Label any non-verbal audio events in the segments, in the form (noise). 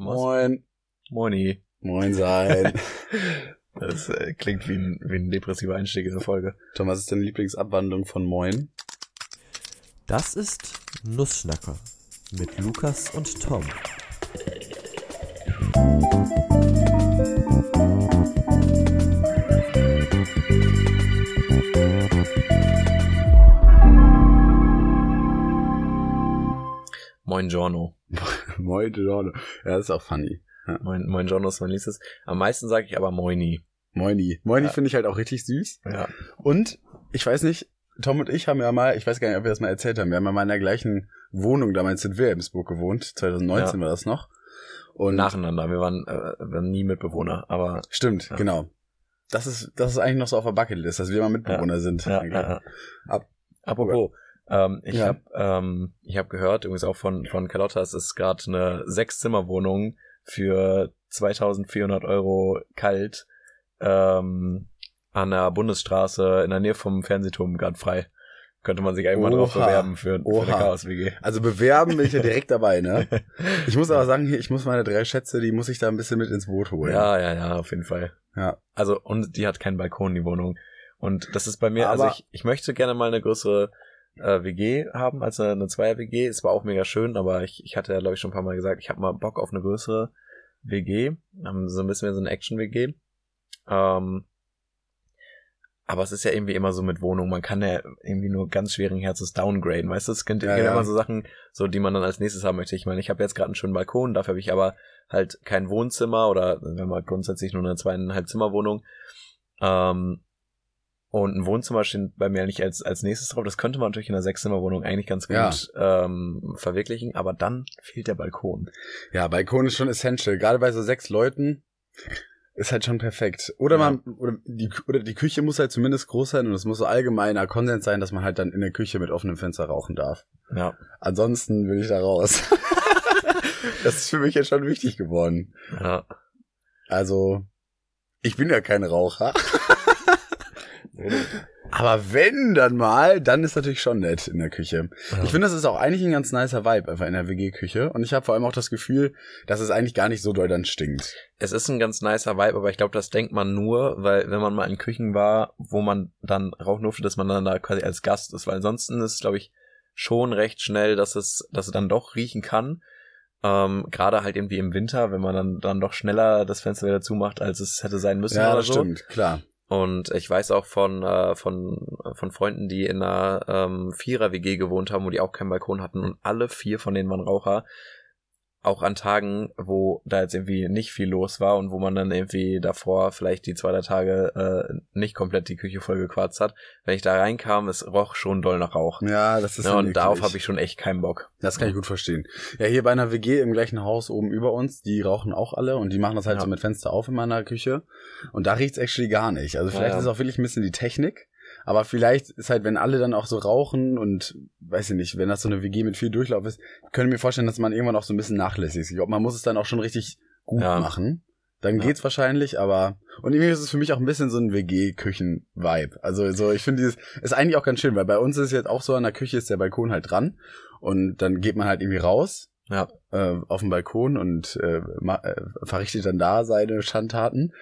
Moin. Moini. Moin sein. (laughs) Das äh, klingt wie ein, wie ein depressiver Einstieg in der Folge. Tom, was ist deine Lieblingsabwandlung von Moin? Das ist Nussschnacker mit Lukas und Tom. Moin Giorno. (laughs) Moin, Giorno. Ja, das ist auch funny. Moin, Moin Giorno ist mein liebstes. Am meisten sage ich aber Moini. Moini. Moini Ja. finde ich halt auch richtig süß. Ja. Und ich weiß nicht, Tom und ich haben ja mal, ich weiß gar nicht, ob wir das mal erzählt haben, wir haben ja mal in der gleichen Wohnung damals in Wilhelmsburg gewohnt. 2019 Ja. war das noch. Und Nacheinander. Wir waren, äh, wir waren nie Mitbewohner, aber Stimmt, Ja. genau. Das ist, das ist eigentlich noch so auf der Bucketlist, dass wir mal Mitbewohner sind. ja, ja, ja. Ab- Apropos, ähm, ich Ja. habe ähm, ich hab gehört, übrigens auch von, von Carlotta, es ist gerade eine Sechszimmerwohnung für 2400 Euro kalt ähm, an der Bundesstraße in der Nähe vom Fernsehturm gerade frei. Könnte man sich mal drauf bewerben für, für Oha. eine Chaos-WG. Also bewerben bin ich ja direkt dabei, ne? (laughs) Ich muss aber sagen, hier, ich muss meine drei Schätze, die muss ich da ein bisschen mit ins Boot holen. Ja, ja, ja, auf jeden Fall. Ja. Also, und die hat keinen Balkon, die Wohnung. Und das ist bei mir, Aber- also ich, ich möchte gerne mal eine größere äh, WG haben als eine, eine Zweier-WG. Es war auch mega schön, aber ich, ich hatte ja, glaube ich, schon ein paar Mal gesagt, ich habe mal Bock auf eine größere WG. Ähm, so ein bisschen mehr so eine Action-WG. Ähm, aber es ist ja irgendwie immer so mit Wohnung, man kann ja irgendwie nur ganz schweren Herzens downgraden, weißt du? Es gibt Ja, ja. immer so Sachen, so die man dann als nächstes haben möchte. Ich meine, ich habe jetzt gerade einen schönen Balkon, dafür habe ich aber halt kein Wohnzimmer oder wenn man grundsätzlich nur eine zweieinhalb Zimmerwohnung. Ähm, und ein Wohnzimmer steht bei mir nicht als, als nächstes drauf. Das könnte man natürlich in einer Sechszimmerwohnung eigentlich ganz gut ähm, verwirklichen, aber dann fehlt der Balkon. Ja, Balkon ist schon essential. Gerade bei so sechs Leuten ist halt schon perfekt. Oder Ja. man, oder die, oder die Küche muss halt zumindest groß sein und es muss so allgemeiner Konsens sein, dass man halt dann in der Küche mit offenem Fenster rauchen darf. Ja, Ansonsten will ich da raus. (laughs) das ist für mich jetzt schon wichtig geworden. ja. Also, ich bin ja kein Raucher. (laughs) Aber wenn dann mal, dann ist natürlich schon nett in der Küche. Ja. Ich finde, das ist auch eigentlich ein ganz nicer Vibe einfach in der WG-Küche. Und ich habe vor allem auch das Gefühl, dass es eigentlich gar nicht so doll dann stinkt. Es ist ein ganz nicer Vibe, aber ich glaube, das denkt man nur, weil wenn man mal in Küchen war, wo man dann rauchen durfte, dass man dann da quasi als Gast ist, weil ansonsten ist, glaube ich, schon recht schnell, dass es, dass es dann doch riechen kann. Ähm, Gerade halt irgendwie im Winter, wenn man dann, dann doch schneller das Fenster wieder zumacht, als es hätte sein müssen Ja, oder das so. stimmt, klar. Und ich weiß auch von, äh, von, von Freunden, die in einer ähm, Vierer-WG gewohnt haben, wo die auch keinen Balkon hatten und alle vier von denen waren Raucher. Auch an Tagen, wo da jetzt irgendwie nicht viel los war und wo man dann irgendwie davor vielleicht die zwei, drei Tage äh, nicht komplett die Küche voll gequarzt hat. Wenn ich da reinkam, es roch schon doll nach Rauch. Ja, das ist Ja, dann und darauf habe ich schon echt keinen Bock. Das kann ich gut verstehen. Ja, hier bei einer WG im gleichen Haus oben über uns, die rauchen auch alle und die machen das halt Ja. so mit Fenster auf in meiner Küche. Und da riecht's actually gar nicht. Also vielleicht Ja, ist es auch wirklich ein bisschen die Technik. Aber vielleicht ist halt, wenn alle dann auch so rauchen und weiß ich nicht, wenn das so eine WG mit viel Durchlauf ist, können mir vorstellen, dass man irgendwann auch so ein bisschen nachlässig ist. Ich glaube, man muss es dann auch schon richtig gut Ja. machen. Dann Ja. geht's wahrscheinlich, aber und irgendwie ist es für mich auch ein bisschen so ein WG-Küchen-Vibe. Also so, ich finde dieses ist eigentlich auch ganz schön, weil bei uns ist jetzt auch so an der Küche ist der Balkon halt dran und dann geht man halt irgendwie raus Ja, äh, auf den Balkon und äh, äh, verrichtet dann da seine Schandtaten.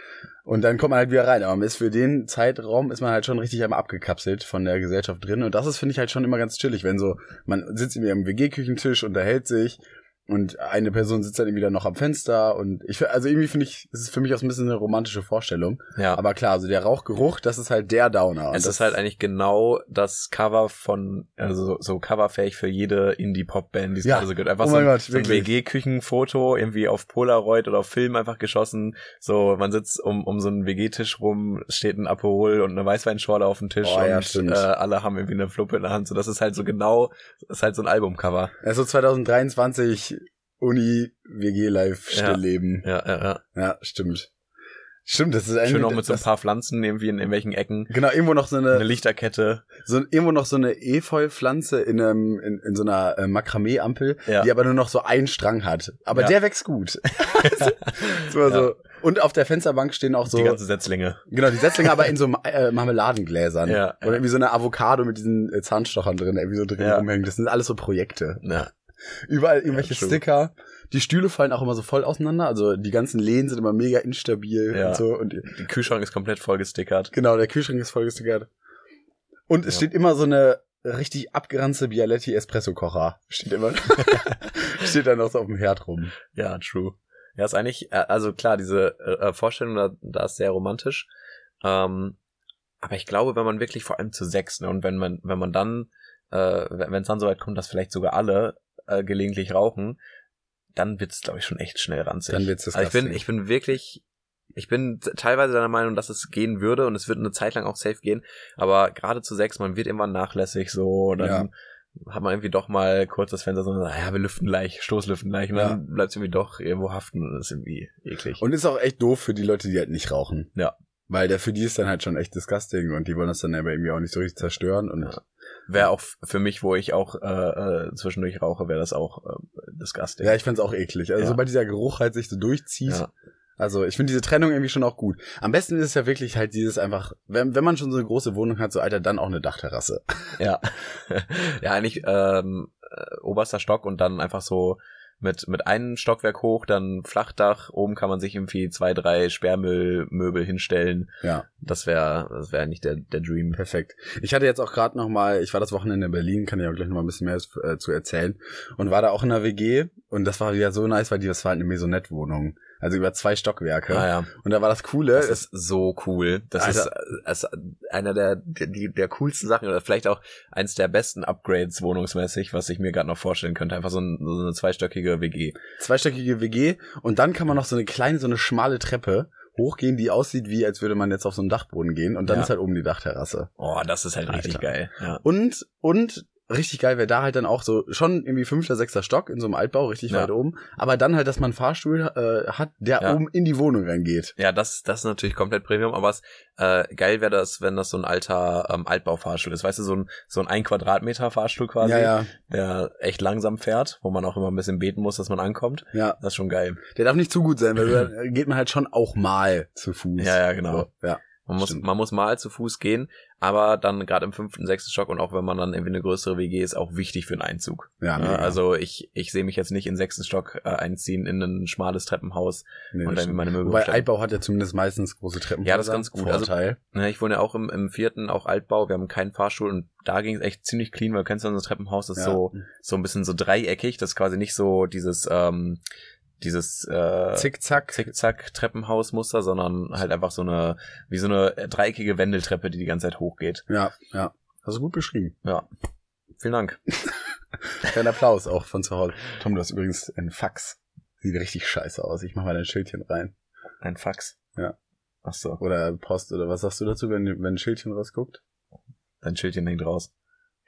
Und dann kommt man halt wieder rein. Aber man ist für den Zeitraum ist man halt schon richtig einmal abgekapselt von der Gesellschaft drin. Und das ist finde ich halt schon immer ganz chillig, wenn so man sitzt irgendwie am WG-Küchentisch, unterhält sich und eine Person sitzt dann irgendwie dann noch am Fenster und ich also irgendwie finde ich es ist für mich auch so ein bisschen eine romantische Vorstellung. ja. Aber klar, also der Rauchgeruch, das ist halt der Downer. Es das, ist halt eigentlich genau das Cover von, also so, coverfähig für jede Indie-Pop-Band, die es Ja. gerade so gibt. Einfach Oh so ein, Gott, so ein. WG-Küchenfoto, irgendwie auf Polaroid oder auf Film einfach geschossen. So, man sitzt um, um so einen WG-Tisch rum, steht ein Aperol und eine Weißweinschorle auf dem Tisch Oh ja, und stimmt. äh, alle haben irgendwie eine Fluppe in der Hand. So, das ist halt so genau, das ist halt so ein Albumcover. also 2023 Uni WG Live Stillleben. Ja, ja, ja. Ja, stimmt. Stimmt, das ist eigentlich Schön auch mit so ein paar Pflanzen irgendwie in irgendwelchen Ecken. Genau, irgendwo noch so Eine eine, Lichterkette. so irgendwo noch so eine Efeu-Pflanze in einem in, in so einer äh, Makramee-Ampel, Ja. die aber nur noch so einen Strang hat. Aber Ja. der wächst gut. (laughs) (laughs) so, Ja. so. Und auf der Fensterbank stehen auch so Die ganze Setzlinge. genau die Setzlinge, aber in so (laughs) äh, Marmeladengläsern Ja. oder irgendwie so eine Avocado mit diesen äh, Zahnstochern drin, irgendwie so drin Ja. rumhängen. Das sind alles so Projekte. Ja. Überall irgendwelche true. Sticker. Die Stühle fallen auch immer so voll auseinander. Also die ganzen Lehnen sind immer mega instabil Ja. und so. Und Die Kühlschrank ist komplett voll gestickert. genau, der Kühlschrank ist voll gestickert. Und es Ja. steht immer so eine richtig abgeranzte Bialetti Espresso Kocher. Steht immer. (laughs) (laughs) steht dann noch so auf dem Herd rum. Ja, true. Ja, ist eigentlich, äh, also klar, diese äh, Vorstellung da, da ist sehr romantisch. Ähm, aber ich glaube, wenn man wirklich vor allem zu sechs, ne, und wenn man, wenn man dann, äh, wenn es dann so weit kommt, dass vielleicht sogar alle äh, gelegentlich rauchen, dann wird's, glaube ich, schon echt schnell ranzig. Dann wird's also ich bin, ich bin wirklich, ich bin teilweise der Meinung, dass es gehen würde und es wird eine Zeit lang auch safe gehen, aber gerade zu sechs, man wird irgendwann nachlässig so, dann hat man irgendwie doch mal kurz das Fenster so, ja, wir lüften gleich, Stoßlüften gleich und Ja. dann bleibt irgendwie doch irgendwo haften und das ist irgendwie eklig. Und ist auch echt doof für die Leute, die halt nicht rauchen. Ja. Weil der für die ist dann halt schon echt disgusting und die wollen das dann aber irgendwie auch nicht so richtig zerstören und Ja. Wäre auch für mich, wo ich auch äh, äh, zwischendurch rauche, wäre das auch äh, disgusting. ja, ich find's auch eklig. Also Ja. sobald dieser Geruch halt sich so durchzieht. Ja. Also ich finde diese Trennung irgendwie schon auch gut. Am besten ist es ja wirklich halt dieses einfach, wenn, wenn man schon so eine große Wohnung hat, so Alter, dann auch eine Dachterrasse. Ja, (laughs) ja eigentlich ähm, äh, oberster Stock und dann einfach so mit mit einem Stockwerk hoch, dann Flachdach, oben kann man sich irgendwie zwei, drei Sperrmüllmöbel hinstellen. Ja, Das wäre das wäre nicht der der Dream. perfekt. Ich hatte jetzt auch gerade noch mal, ich war das Wochenende in Berlin, kann ich auch gleich noch mal ein bisschen mehr äh, zu erzählen und war da auch in einer WG und das war wieder so nice, weil die das war halt eine Maisonette-Wohnung, also über zwei Stockwerke. Ah, ja. Und da war das Coole, Das ist so cool. Das ist, Alter. äh, ist einer der, der, der coolsten Sachen oder vielleicht auch eins der besten Upgrades wohnungsmäßig, was ich mir gerade noch vorstellen könnte. Einfach so, ein, so eine zweistöckige WG. zweistöckige WG und dann kann man noch so eine kleine, so eine schmale Treppe hochgehen, die aussieht wie, als würde man jetzt auf so einen Dachboden gehen und dann Ja. ist halt oben die Dachterrasse. Oh, das ist halt richtig Alter. geil. Ja. Und, und richtig geil wäre da halt dann auch so schon irgendwie fünfter, sechster Stock in so einem Altbau, richtig Ja. weit oben, aber dann halt, dass man einen Fahrstuhl äh, hat, der Ja. oben in die Wohnung reingeht. Ja, das, das ist natürlich komplett Premium, aber es, äh, geil wäre das, wenn das so ein alter ähm, Altbaufahrstuhl ist. Weißt du, so ein, so ein ein Quadratmeter Fahrstuhl quasi, Ja, ja, der echt langsam fährt, wo man auch immer ein bisschen beten muss, dass man ankommt. ja. Das ist schon geil. Der darf nicht zu gut sein, weil (laughs) dann geht man halt schon auch mal zu Fuß. Ja, ja, genau. So, ja. Man muss, Stimmt. man muss mal zu Fuß gehen, aber dann gerade im fünften, sechsten Stock und auch wenn man dann irgendwie eine größere WG ist, auch wichtig für einen Einzug. Ja, Ja, mega. also ich, ich sehe mich jetzt nicht in den sechsten Stock äh, einziehen in ein schmales Treppenhaus Nee, und dann meine Möbel Wobei. Altbau hat ja zumindest meistens große Treppen. Ja, das ist ganz gut. Also- Vorteil. Ja, ich wohne ja auch im, im vierten, auch Altbau. Wir haben keinen Fahrstuhl und da ging es echt ziemlich clean, weil du kennst ja unser Treppenhaus, das ist Ja. so, so ein bisschen so dreieckig. Das ist quasi nicht so dieses, ähm, dieses äh, Zickzack. Zickzack-Treppenhausmuster, sondern halt einfach so eine, wie so eine dreieckige Wendeltreppe, die die ganze Zeit hochgeht. Ja, ja. Hast du gut beschrieben. Ja. Vielen Dank. (laughs) Kein Applaus auch von zu Hause. Tom, du hast übrigens einen Fax. Sieht richtig scheiße aus. Ich mach mal dein Schildchen rein. Ein Fax. Ja. Ach so, Oder Post oder was sagst du dazu, wenn, wenn ein Schildchen rausguckt? dein Schildchen hängt raus.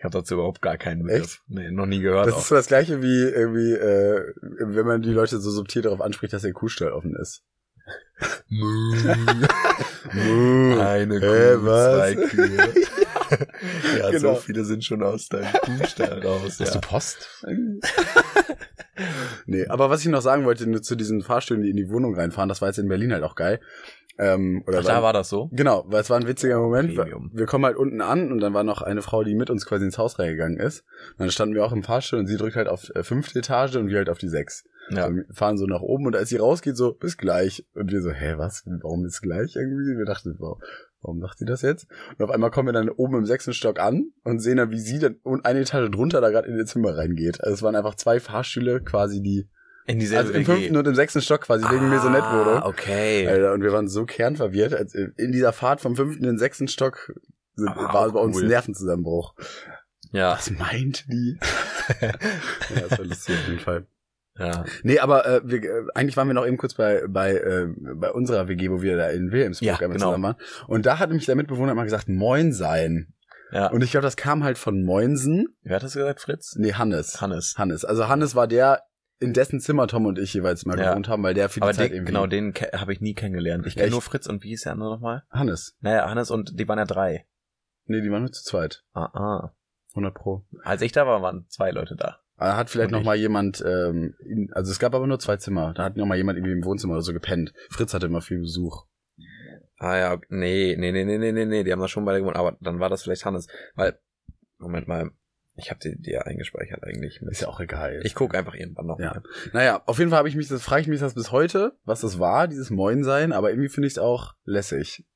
Ich habe dazu überhaupt gar keinen Begriff. Echt? Nee, noch nie gehört. Das auch. ist so das gleiche wie irgendwie, äh, wenn man die Leute so subtil darauf anspricht, dass der Kuhstall offen ist. Eine Hä, Kuh, was? zwei Kühe. (laughs) ja, Genau. so viele sind schon aus deinem Kuhstall raus. Hast Ja. du Post? nee, aber was ich noch sagen wollte, nur zu diesen Fahrstühlen, die in die Wohnung reinfahren, das war jetzt in Berlin halt auch geil. Ähm, oder Ach, da war das so? Genau, weil es war ein witziger Moment. Premium. Wir kommen halt unten an und dann war noch eine Frau, die mit uns quasi ins Haus reingegangen ist. Und dann standen wir auch im Fahrstuhl und sie drückt halt auf äh, fünfte Etage und wir halt auf die sechs. Ja. So, wir fahren so nach oben und als sie rausgeht, so, bis gleich. Und wir so, hä, was? Warum ist gleich irgendwie? Wir dachten, wow, warum sagt sie das jetzt? Und auf einmal kommen wir dann oben im sechsten Stock an und sehen dann, wie sie dann und eine Etage drunter da gerade in ihr Zimmer reingeht. Also es waren einfach zwei Fahrstühle quasi, die, In dieselbe also im fünften und im sechsten Stock quasi, wegen mir so nett wurde. Ah, okay. Alter, und wir waren so kernverwirrt. Als in dieser Fahrt vom fünften in den sechsten Stock sind, Aber war bei uns cool. ein Nervenzusammenbruch. Ja, Was meint die? (laughs) ja, das war lustig auf jeden Fall. ja. Nee, aber äh, wir, äh, eigentlich waren wir noch eben kurz bei bei äh, bei unserer WG, wo wir da in Wilhelmsburg Ja, genau. zusammen waren. Und da hat nämlich der Mitbewohner mal gesagt, Moin sein. ja. Und ich glaube, das kam halt von Moinsen. Wer hat das gesagt, Fritz? Nee, Hannes. Hannes. Hannes. Also Hannes war der, in dessen Zimmer Tom und ich jeweils mal Ja. gewohnt haben, weil der für die Aber Zeit den, irgendwie... genau, den habe ich nie kennengelernt. Ich kenne nur Fritz und wie hieß der andere nochmal? Hannes. Naja, Hannes und die waren ja drei. Nee, die waren nur zu zweit. Ah, ah. 100 pro. Als ich da war, waren zwei Leute da. Da hat vielleicht Und noch ich. mal jemand, ähm, in, also es gab aber nur zwei Zimmer. Da hat noch mal jemand irgendwie im Wohnzimmer oder so gepennt. Fritz hatte immer viel Besuch. Ah ja, nee, nee, nee, nee, nee, nee, die haben da schon beide gewohnt, aber dann war das vielleicht Hannes. Weil, Moment mal, Ich habe die dir eingespeichert eigentlich. Mit. Ist ja auch egal. Ich gucke einfach irgendwann noch Ja. mal. Naja, auf jeden Fall habe ich mich, das frage ich mich das bis heute, was das war, dieses Moin sein, aber irgendwie finde ich es auch lässig.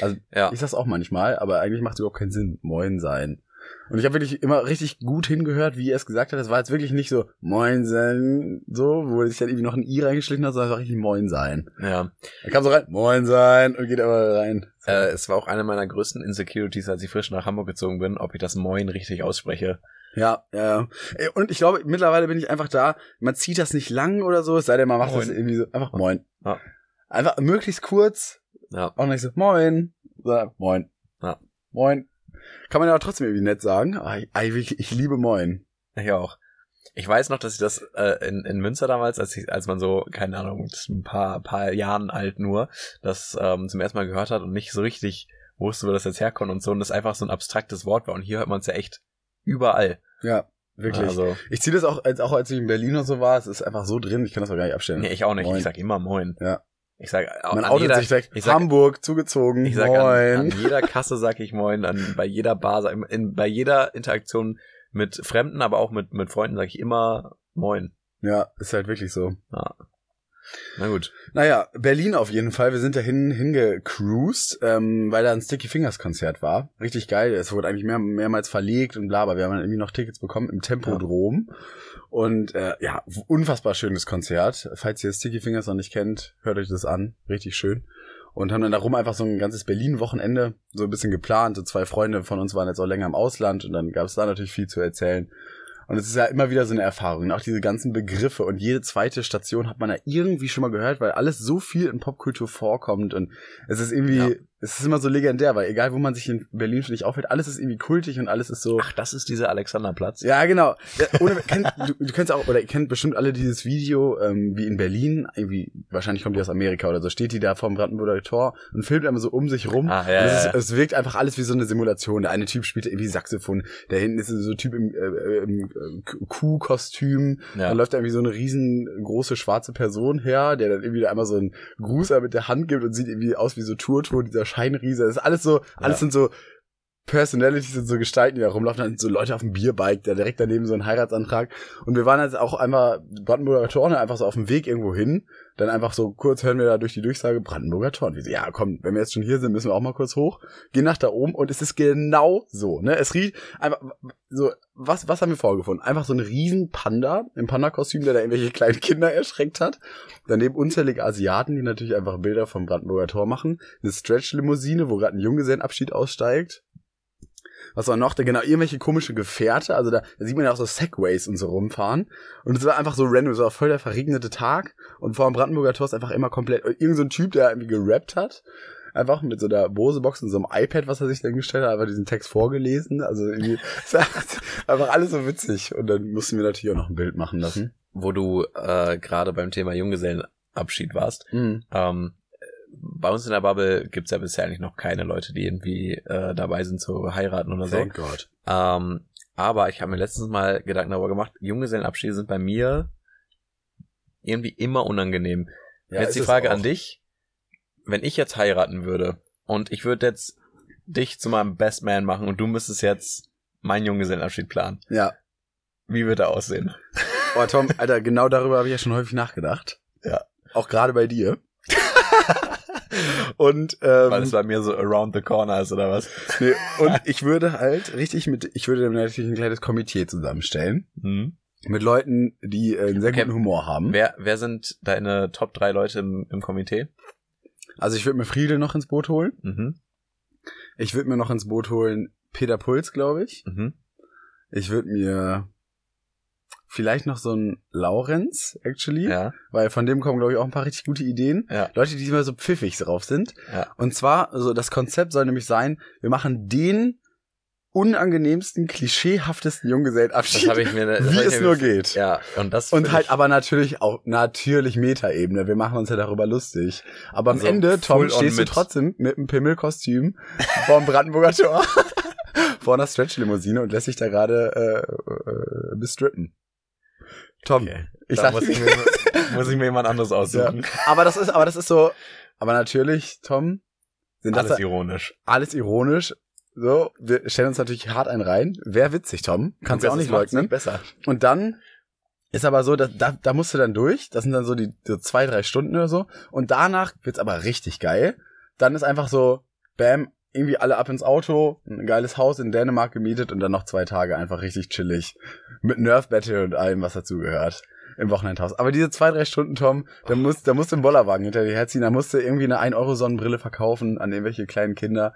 Also Ja. ich sag's auch manchmal, aber eigentlich macht es überhaupt keinen Sinn, Moin sein. Und ich habe wirklich immer richtig gut hingehört, wie er es gesagt hat. Das war jetzt wirklich nicht so Moin sein, so, wo sich dann irgendwie noch ein I reingeschlichen hat, sondern es war richtig Moin sein. ja. Er kam so rein, Moin sein und geht aber rein. Äh, es war auch eine meiner größten Insecurities, als ich frisch nach Hamburg gezogen bin, ob ich das Moin richtig ausspreche. Ja, ja. Ey, Und ich glaube, mittlerweile bin ich einfach da, man zieht das nicht lang oder so, es sei denn, man macht das Moin. irgendwie so, einfach Moin. Ja. Einfach möglichst kurz, Ja. auch nicht so, Moin, sondern Moin. Ja. Moin. Kann man ja trotzdem irgendwie nett sagen. Aber ich, ich, liebe Moin. Ich auch. Ich weiß noch, dass ich das äh, in, in Münster damals, als, ich, als man so, keine Ahnung, ein paar, paar Jahren alt nur, das ähm, zum ersten Mal gehört hat und nicht so richtig wusste, wo das jetzt herkommt und so, und das einfach so ein abstraktes Wort war. Und hier hört man es ja echt überall. Ja, wirklich. Also, ich ziehe das auch, als, auch als ich in Berlin und so war, es ist einfach so drin, ich kann das auch gar nicht abstellen. nee, ich auch nicht. Moin. Ich sag immer Moin. Ja. Ich sag Man an outet jeder, sich direkt, ich sag- Hamburg, zugezogen, ich sag Moin. an, an jeder Kasse sag ich Moin, an, bei jeder Bar, sag- in, bei jeder Interaktion mit Fremden, aber auch mit, mit Freunden sag ich immer Moin. ja, ist halt wirklich so. Na gut. Naja, Berlin auf jeden Fall. Wir sind dahin hingecruised, ähm, weil da ein Sticky Fingers Konzert war. Richtig geil. Es wurde eigentlich mehr, mehrmals verlegt und bla, aber wir haben dann irgendwie noch Tickets bekommen im Tempodrom. Und äh, ja, unfassbar schönes Konzert. Falls ihr Sticky Fingers noch nicht kennt, hört euch das an. Richtig schön. Und haben dann darum einfach so ein ganzes Berlin-Wochenende so ein bisschen geplant. So zwei Freunde von uns waren jetzt auch länger im Ausland und dann gab es da natürlich viel zu erzählen. Und es ist ja immer wieder so eine Erfahrung, und auch diese ganzen Begriffe und jede zweite Station hat man ja irgendwie schon mal gehört, weil alles so viel in Popkultur vorkommt und es ist irgendwie, Ja. Es ist immer so legendär, weil egal wo man sich in Berlin für dich aufhält, alles ist irgendwie kultig und alles ist so. Ach, das ist dieser Alexanderplatz. Ja, genau. Ja, ohne, kennt, du, du kennst auch, oder ihr kennt bestimmt alle dieses Video, ähm, wie in Berlin, irgendwie, wahrscheinlich kommt die aus Amerika oder so, steht die da vorm Brandenburger Tor und filmt einmal so um sich rum. Ah, ja, es, ist, ja. es wirkt einfach alles wie so eine Simulation. Der eine Typ spielt irgendwie Saxophon, der hinten ist so ein Typ im, äh, im äh, Kuhkostüm, Ja. dann läuft da irgendwie so eine riesengroße schwarze Person her, der dann irgendwie da einmal so einen Gruß mit der Hand gibt und sieht irgendwie aus wie so Turtur, dieser Scheinriese. Das ist alles so, alles Ja. sind so Personalities sind so Gestalten, die da rumlaufen, dann so Leute auf dem Bierbike, da direkt daneben so ein Heiratsantrag. Und wir waren jetzt auch einmal Brandenburger Tor, einfach so auf dem Weg irgendwo hin. Dann einfach so kurz hören wir da durch die Durchsage Brandenburger Tor. Und wir so, ja, komm, wenn wir jetzt schon hier sind, müssen wir auch mal kurz hoch. Gehen nach da oben und es ist genau so, ne? Es riecht einfach so, was, was haben wir vorgefunden? Einfach so ein riesen Panda im Panda-Kostüm, der da irgendwelche kleinen Kinder erschreckt hat. Daneben unzählige Asiaten, die natürlich einfach Bilder vom Brandenburger Tor machen. Eine Stretch-Limousine, wo gerade ein Junggesellenabschied aussteigt. Was war noch? Da genau, irgendwelche komische Gefährte. Also da, da sieht man ja auch so Segways und so rumfahren. Und es war einfach so random, so voll der verregnete Tag. Und vor dem Brandenburger Tor ist einfach immer komplett, irgend so ein Typ, der irgendwie gerappt hat. Einfach mit so einer Bose-Box und so einem iPad, was er sich dann gestellt hat, einfach diesen Text vorgelesen. Also irgendwie, (laughs) es war einfach alles so witzig. Und dann mussten wir natürlich auch noch ein Bild machen lassen. Wo du äh, gerade beim Thema Junggesellenabschied warst. Mhm. Ähm, bei uns in der Bubble gibt's ja bisher eigentlich noch keine Leute, die irgendwie äh, dabei sind zu heiraten oder so. Thank God. Ähm, aber ich habe mir letztens mal Gedanken darüber gemacht, Junggesellenabschiede sind bei mir irgendwie immer unangenehm. Ja, jetzt die Frage an dich. Wenn ich jetzt heiraten würde und ich würde jetzt dich zu meinem Best Man machen und du müsstest jetzt meinen Junggesellenabschied planen, Ja. wie würde er aussehen? Oh, Tom, Alter, genau darüber habe ich ja schon häufig nachgedacht. Ja. Auch gerade bei dir. (laughs) Und ähm, Weil es bei mir so around the corner ist oder was? nee, und ich würde halt richtig mit, ich würde natürlich ein kleines Komitee zusammenstellen Hm. mit Leuten, die äh, einen sehr Okay. guten Humor haben. Wer, wer sind deine Top 3 Leute im, im Komitee? Also ich würde mir Friedel noch ins Boot holen. Mhm. Ich würde mir noch ins Boot holen Peter Puls, glaube ich. Mhm. Ich würde mir vielleicht noch so einen Laurenz, actually, Ja, weil von dem kommen, glaube ich, auch ein paar richtig gute Ideen. ja, Leute, die immer so pfiffig drauf sind. ja. Und zwar, also das Konzept soll nämlich sein, wir machen den unangenehmsten, klischeehaftesten Junggesellenabschied, Das habe ich mir. das wie hab es nur geht. Ja, und das. Und halt aber natürlich auch natürlich Metaebene. Wir machen uns ja darüber lustig. Aber am Also Ende, Tom, stehst du mit. trotzdem mit einem Pimmelkostüm (laughs) vorm Brandenburger Tor (laughs) vor einer Stretch-Limousine und lässt sich da gerade äh, äh, bestrippen. Tom, Okay. ich Da muss ich, mir, muss ich mir jemand anderes aussuchen. aber das ist, aber das ist so, aber natürlich, Tom, sind das Alles da- ironisch. alles ironisch. So, wir stellen uns natürlich hart einen rein. Wer witzig, Tom? Kannst du auch nicht leugnen. besser. Und dann ist aber so, da, da, da musst du dann durch. Das sind dann so die so zwei, drei Stunden oder so. Und danach wird's aber richtig geil. Dann ist einfach so, bam, irgendwie alle ab ins Auto, ein geiles Haus in Dänemark gemietet und dann noch zwei Tage einfach richtig chillig. Mit Nerf Battle und allem, was dazugehört. Im Wochenendhaus. Aber diese zwei, drei Stunden, Tom, da musst, da musst du einen Bollerwagen hinter dir herziehen, da musst du irgendwie eine 1-Euro-Sonnenbrille verkaufen an irgendwelche kleinen Kinder.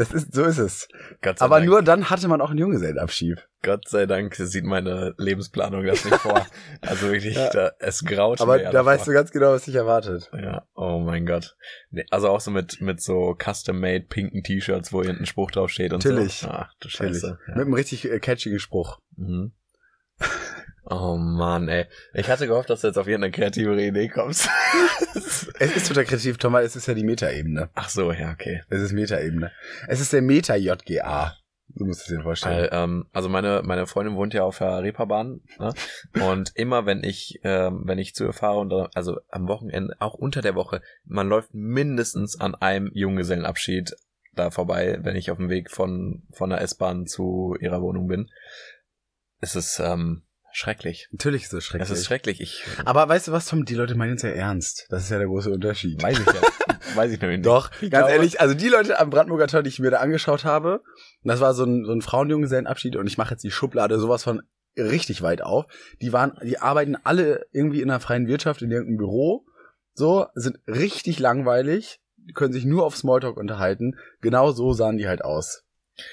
Das ist, so ist es. Gott sei Aber Dank. nur dann hatte man auch einen Junggesellenabschied. Gott sei Dank sieht meine Lebensplanung das nicht vor. Also wirklich, Ja. da, es graut Aber da davor. weißt du ganz genau, was dich erwartet. Ja, oh mein Gott. Nee, also auch so mit, mit so custom-made pinken T-Shirts, wo irgendein Spruch draufsteht und Natürlich. so. Ach du Natürlich. Scheiße. Mit Ja. einem richtig äh, catchigen Spruch. Mhm. (laughs) Oh Mann, ey. Ich hatte gehofft, dass du jetzt auf irgendeine kreativere Idee kommst. (laughs) Es ist total kreativ, weil es ist ja die Metaebene. Ach so, ja, okay. Es ist Metaebene. Es ist der Meta-JGA. So musst du es dir vorstellen. Weil, ähm, also meine, meine Freundin wohnt ja auf der Reeperbahn, ne? Und immer wenn ich, ähm, wenn ich zu ihr fahre und also am Wochenende, auch unter der Woche, man läuft mindestens an einem Junggesellenabschied da vorbei, wenn ich auf dem Weg von, von der S-Bahn zu ihrer Wohnung bin. Es ist, ähm, schrecklich. Natürlich ist es schrecklich. Es ist schrecklich. Ich Aber weißt du was, Tom? Die Leute meinen es ja ernst. Das ist ja der große Unterschied. weiß ich ja, (laughs) weiß ich nämlich nicht. Doch, Ich ganz glaube- ehrlich, also die Leute am Brandenburger Tor, die ich mir da angeschaut habe, das war so ein, so ein Frauenjunggesellenabschied und ich mache jetzt die Schublade sowas von richtig weit auf. Die waren, die arbeiten alle irgendwie in der freien Wirtschaft in irgendeinem Büro, so, sind richtig langweilig, die können sich nur auf Smalltalk unterhalten. Genau so sahen die halt aus.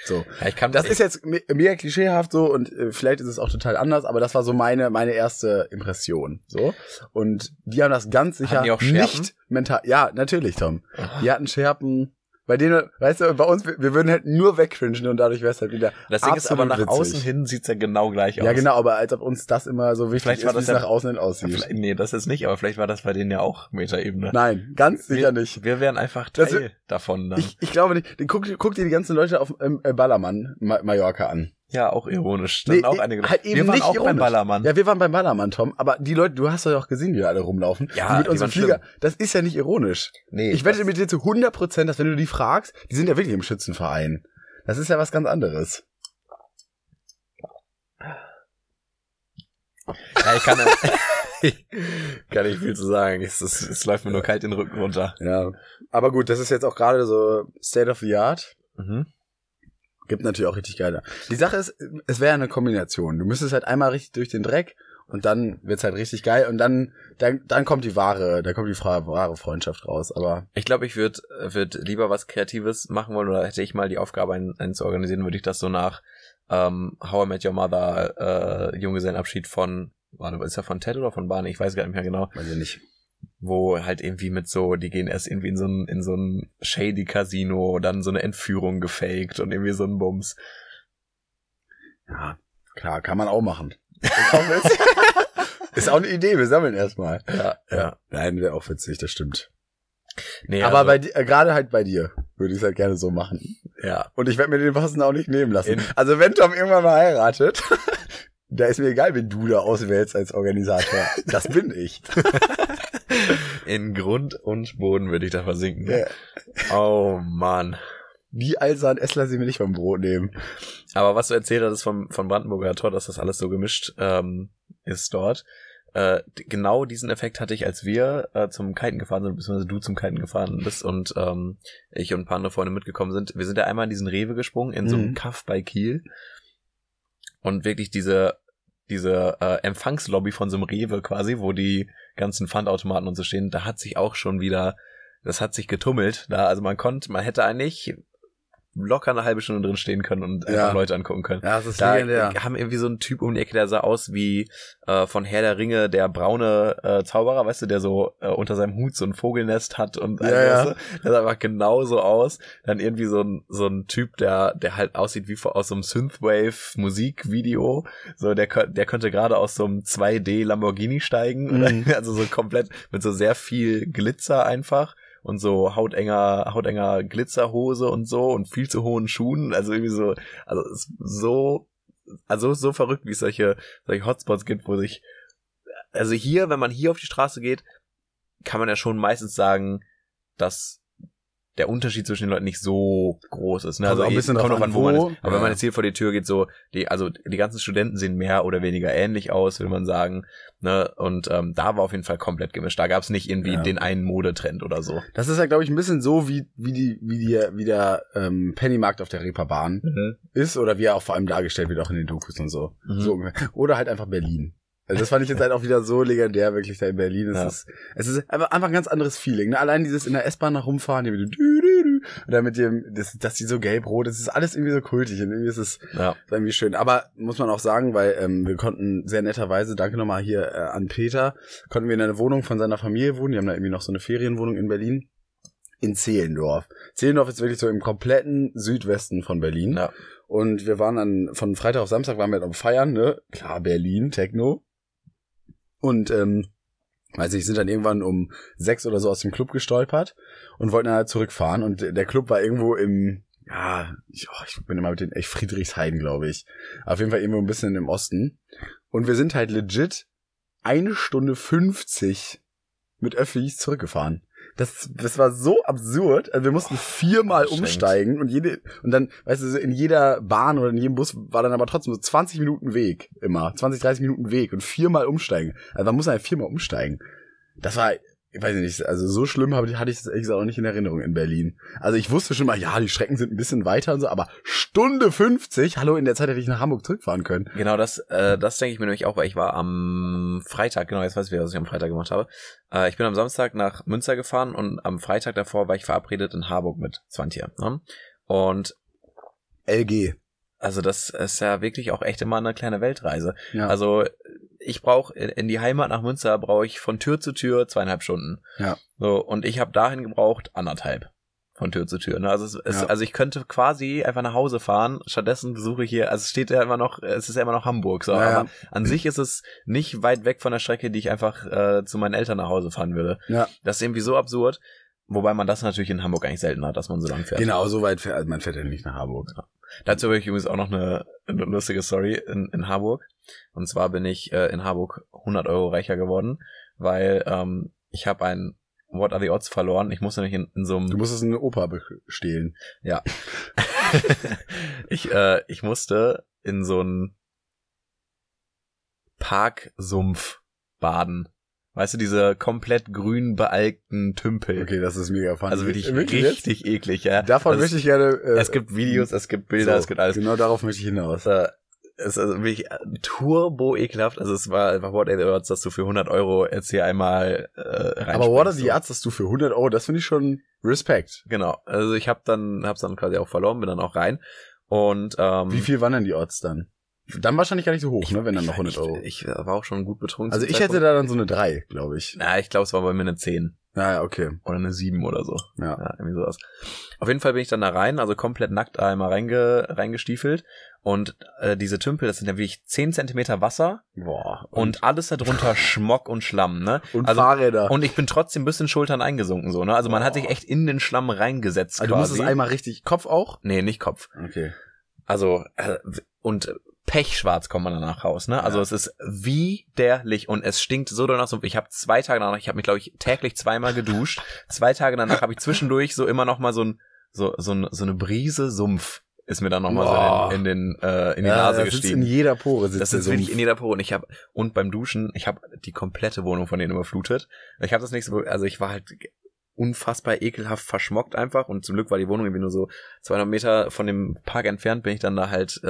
So. Ja, ich kann Das ich, ist jetzt me- mega klischeehaft so und äh, vielleicht ist es auch total anders, aber das war so meine meine erste Impression, so. Und die haben das ganz sicher nicht mental. Ja, natürlich, Tom. Die hatten Scherpen. Bei denen, weißt du, bei uns, wir, würden halt nur wegcringen und dadurch wäre es halt wieder. Das Ding ist aber nach witzig. außen hin sieht's ja genau gleich aus. Ja, genau, aber als ob uns das immer so wichtig Vielleicht war ist, wie das es ja- nach außen hin aussieht. Vielleicht, nee, das ist nicht, aber vielleicht war das bei denen ja auch Metaebene. Nein, ganz sicher wir, nicht. Wir wären einfach Das- Teil davon dann. Ich, ich glaube nicht. Guck, guck dir die ganzen Leute auf ähm, äh, Ballermann, Ma Mallorca an. Ja, auch ironisch. Dann Nee, auch einige halt eben Wir waren nicht auch beim ironisch. Ballermann. Ja, wir waren beim Ballermann, Tom, aber die Leute, du hast doch auch gesehen, wie da alle rumlaufen. Ja, die mit unserem Flieger, schlimm. das ist ja nicht ironisch. nee, Ich wette mit dir zu 100 Prozent, dass wenn du die fragst, die sind ja wirklich im Schützenverein. Das ist ja was ganz anderes. Ja, ich kann, (laughs) (laughs) kann nicht viel zu sagen. Es, es, es läuft mir nur kalt den Rücken runter. Ja. Aber gut, das ist jetzt auch gerade so State of the Art. Mhm. Gibt natürlich auch richtig geile. Die Sache ist, es wäre eine Kombination. Du müsstest halt einmal richtig durch den Dreck und dann wird's halt richtig geil und dann, dann, dann kommt die wahre, da kommt die wahre Freundschaft raus. Aber Ich glaube, ich würde würd lieber was Kreatives machen wollen oder hätte ich mal die Aufgabe, einen, einen zu organisieren, würde ich das so nach ähm, How I Met Your Mother äh, Junggesellenabschied von, warte, ist er von Ted oder von Barney? Ich weiß gar nicht mehr genau. weiß ich nicht. Wo halt irgendwie mit so, die gehen erst irgendwie in so ein, in so ein shady Casino, dann so eine Entführung gefaked und irgendwie so ein Bums. Ja, klar, kann man auch machen. (laughs) (laughs) Ist auch, eine Idee, wir sammeln erstmal. Ja, ja. Nein, wäre auch witzig, das stimmt. Nee, Aber also, bei äh, gerade halt bei dir, würde ich es halt gerne so machen. ja. Und ich werde mir den Posten auch nicht nehmen lassen. In- also wenn Tom irgendwann mal heiratet, (laughs) da ist mir egal, wen du da auswählst als Organisator. Das bin ich. In Grund und Boden würde ich da versinken. Ja. Oh Mann. Die Alsan Essler sie mir nicht vom Brot nehmen. Aber was du erzählt hattest vom, von Brandenburger Tor, dass das alles so gemischt ähm, ist dort. Äh, genau diesen Effekt hatte ich, als wir äh, zum Kiten gefahren sind, beziehungsweise du zum Kiten gefahren bist und ähm, ich und ein paar andere Freunde mitgekommen sind. Wir sind ja einmal in diesen Rewe gesprungen, in so einem Mhm. Kaff bei Kiel. Und wirklich diese, diese äh, Empfangslobby von so einem Rewe quasi, wo die ganzen Pfandautomaten und so stehen, da hat sich auch schon wieder, das hat sich getummelt. Da, also man konnte, man hätte eigentlich locker eine halbe Stunde drin stehen können und einfach Ja. Leute angucken können. Ja, das ist Da legendär. haben irgendwie so einen Typ um die Ecke, der sah aus wie äh, von Herr der Ringe, der braune äh, Zauberer, weißt du, der so äh, unter seinem Hut so ein Vogelnest hat und Ja, also, ja. weißt du, der sah einfach genauso aus. Dann irgendwie so ein so ein Typ, der der halt aussieht wie aus so einem Synthwave Musikvideo, so der der könnte gerade aus so einem 2D Lamborghini steigen, (laughs) Mhm. also so komplett mit so sehr viel Glitzer einfach und so hautenger, hautenger Glitzerhose und so und viel zu hohen Schuhen. Also irgendwie so, also so, also so verrückt, wie es solche, solche Hotspots gibt, wo sich, also hier, wenn man hier auf die Straße geht, kann man ja schon meistens sagen, dass der Unterschied zwischen den Leuten nicht so groß ist. Ne? Also auch ein bisschen kommt drauf an, wo man ist. Aber wenn Ja. man jetzt hier vor die Tür geht, so, die, also die ganzen Studenten sehen mehr oder weniger ähnlich aus, will man sagen. Ne? Und ähm, da war auf jeden Fall komplett gemischt. Da gab es nicht irgendwie Ja. den einen Modetrend oder so. Das ist ja, glaube ich, ein bisschen so, wie, wie, die, wie, die, wie der ähm, Pennymarkt auf der Reeperbahn ist oder wie er auch vor allem dargestellt wird, auch in den Dokus und so. Mhm. so oder halt einfach Berlin. Also das fand ich jetzt halt auch wieder so legendär, wirklich da in Berlin. Es, Ja. ist, es ist einfach, einfach ein ganz anderes Feeling. Ne? Allein dieses in der S-Bahn nach rumfahren, dü, dü, dü, oder mit dem, das, dass die so gelb-rot, das ist alles irgendwie so kultig und irgendwie ist es Ja. irgendwie schön. Aber muss man auch sagen, weil ähm, wir konnten sehr netterweise, danke nochmal hier äh, an Peter, konnten wir in einer Wohnung von seiner Familie wohnen. Die haben da irgendwie noch so eine Ferienwohnung in Berlin. In Zehlendorf. Zehlendorf ist wirklich so im kompletten Südwesten von Berlin. Ja. Und wir waren dann von Freitag auf Samstag waren wir halt am Feiern, ne? Klar, Berlin, Techno. Und ähm, weiß ich, sind dann irgendwann um sechs oder so aus dem Club gestolpert und wollten dann halt zurückfahren. Und der Club war irgendwo im, ja, ich, oh, ich bin immer mit den echt Friedrichshain, glaube ich. Auf jeden Fall irgendwo ein bisschen im Osten. Und wir sind halt legit eine Stunde 50 mit Öffis zurückgefahren. Das, das war so absurd. Also wir mussten viermal anstrengend. umsteigen und jede, und dann, weißt du, in jeder Bahn oder in jedem Bus war dann aber trotzdem so 20 Minuten Weg immer. 20, 30 Minuten Weg und viermal umsteigen. Also man muss halt viermal umsteigen. Das war, ich weiß nicht, also so schlimm habe, hatte ich das ehrlich gesagt auch nicht in Erinnerung in Berlin. Also ich wusste schon mal, ja, die Strecken sind ein bisschen weiter und so, aber Stunde 50, hallo, in der Zeit hätte ich nach Hamburg zurückfahren können. Genau, das, äh, das denke ich mir nämlich auch, weil ich war am Freitag, genau, jetzt weiß ich wieder, was ich am Freitag gemacht habe. Äh, ich bin am Samstag nach Münster gefahren und am Freitag davor war ich verabredet in Harburg mit Swantje. Ne? Und LG. also das ist ja wirklich auch echt immer eine kleine Weltreise. Ja. Also ich brauche in, in die Heimat nach Münster brauche ich von Tür zu Tür zweieinhalb Stunden. Ja. So und ich habe dahin gebraucht anderthalb von Tür zu Tür. Ne? Also es, es, Ja. also ich könnte quasi einfach nach Hause fahren. Stattdessen besuche ich hier. Also es steht ja immer noch, es ist ja immer noch Hamburg. So, Ja, aber an sich ist es nicht weit weg von der Strecke, die ich einfach äh, zu meinen Eltern nach Hause fahren würde. Ja. Das ist irgendwie so absurd. Wobei man das natürlich in Hamburg eigentlich selten hat, dass man so lang fährt. Genau, so weit fährt, man fährt ja nicht nach Hamburg. Dazu habe ich übrigens auch noch eine, eine lustige Story in, in Harburg. Und zwar bin ich äh, in Harburg 100 Euro reicher geworden, weil ähm, ich habe ein What are the odds verloren. Ich musste nämlich in, in so Du einem... musstest eine Oper bestehlen. Ja. (laughs) ich, äh, ich musste in so einen Parksumpf baden. Weißt du, diese komplett grün bealkten Tümpel. Okay, das ist mega fun. Also wirklich, jetzt? richtig eklig, ja. Davon Also möchte ich gerne. Äh, es gibt Videos, es gibt Bilder, so, es gibt alles. Genau darauf möchte ich hinaus. Äh, ist also wirklich turbo ekelhaft. Also es war einfach What Are the Odds, dass du für 100 Euro jetzt hier einmal äh, Aber What are the. Odds, dass du für 100 Euro, das finde ich schon Respekt. Genau. Also ich habe dann, hab's dann quasi auch verloren, bin dann auch rein. Und ähm, Wie viel waren denn die Odds dann? Dann wahrscheinlich gar nicht so hoch, ne, wenn dann noch 100 Euro. Ich, ich war auch schon gut betrunken. also ich hätte da dann so eine 3, glaube ich. Na, ich glaube, es war bei mir eine 10 Ja, ja, okay. oder eine 7 oder so. Ja. Ja, irgendwie sowas. Auf jeden Fall bin ich dann da rein, also komplett nackt einmal reinge, reingestiefelt. Und äh, diese Tümpel, das sind ja wirklich 10 Zentimeter Wasser Boah. und, alles darunter (laughs) Schmock und Schlamm, ne? und also, Fahrräder. Und ich bin trotzdem bis in Schultern eingesunken, so, ne? Also man hat sich echt in den Schlamm reingesetzt. also du musst quasi. es einmal richtig, Kopf auch? Nee, nicht Kopf. Okay. Also, äh, und pechschwarz kommt man danach raus, ne? Also Ja. es ist widerlich und es stinkt so danach. So, ich habe zwei Tage danach, ich habe mich, glaube ich, täglich zweimal geduscht. zwei Tage danach habe ich zwischendurch so immer noch mal so ein, so, so, ein, so eine Brise Sumpf ist mir dann noch mal Boah. so in, in den äh, in die ja, Nase das sitzt gestiegen. in jeder Pore sitzt Das ist wirklich in jeder Pore und ich habe und beim Duschen, ich habe die komplette Wohnung von denen überflutet. Ich habe das so, also ich war halt unfassbar ekelhaft verschmockt einfach und zum Glück war die Wohnung irgendwie nur so 200 Meter von dem Park entfernt, bin ich dann da halt äh,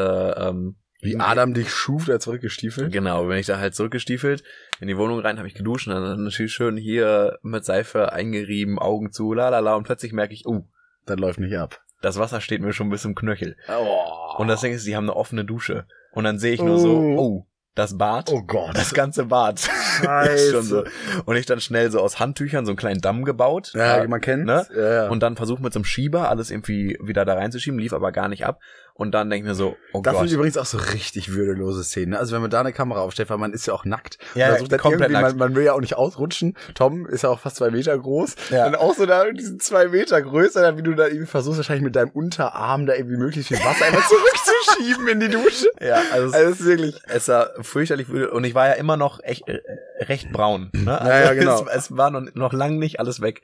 ähm, Wie Adam dich schuf, da zurückgestiefelt. Genau, bin ich da halt zurückgestiefelt, in die Wohnung rein, habe ich geduscht und dann natürlich schön hier mit Seife eingerieben, Augen zu, la la la und plötzlich merke ich, oh, Das läuft nicht ab. das Wasser steht mir schon bis zum Knöchel. Oh. Und das Ding ist, die haben eine offene Dusche. Und dann sehe ich nur so, Oh. oh, das Bad. Oh Gott. Das ganze Bad. (laughs) Scheiße. schon so. Und ich dann schnell so aus Handtüchern so einen kleinen Damm gebaut. Ja, Äh, man kennt. ne? Ja, ja. Und dann versucht mit so einem Schieber alles irgendwie wieder da reinzuschieben, lief aber gar nicht ab. Und dann denke ich mir so, oh das Gott. sind übrigens auch so richtig würdelose Szenen. ne? Also wenn man da eine Kamera aufstellt, weil man ist ja auch nackt. Ja, Man dann komplett nackt. Man, man will ja auch nicht ausrutschen. Tom ist ja auch fast zwei Meter groß. Ja. Und auch so da mit diesen zwei Meter größer, dann wie du da irgendwie versuchst, wahrscheinlich mit deinem Unterarm da irgendwie möglichst viel Wasser einmal zurückzuschieben in die Dusche. ja, also, Also das ist wirklich. es war fürchterlich wütend. und ich war ja immer noch echt, äh, recht braun. Ne? Ja, ja, (laughs) genau. Es, es war noch, noch lang nicht alles weg.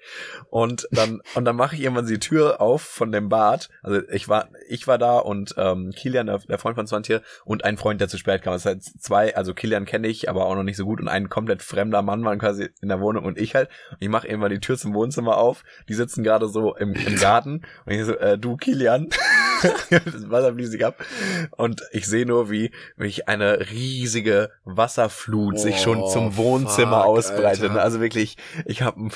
Und dann und dann mache ich irgendwann die Tür auf von dem Bad. Also ich war ich war da und ähm, Kilian, der, der Freund von Swantier und ein Freund, der zu spät kam. Das heißt zwei, also Kilian kenne ich, aber auch noch nicht so gut und ein komplett fremder Mann waren quasi in der Wohnung und ich halt. Und ich mache irgendwann die Tür zum Wohnzimmer auf. Die sitzen gerade so im, im Garten und ich so, äh, du Kilian. (laughs) das Wasser fließt sich ab. Und ich sehe nur, wie mich eine riesige Wasserflut sich schon Oh, zum Wohnzimmer fuck, ausbreitet. Alter. Also wirklich, ich habe einen,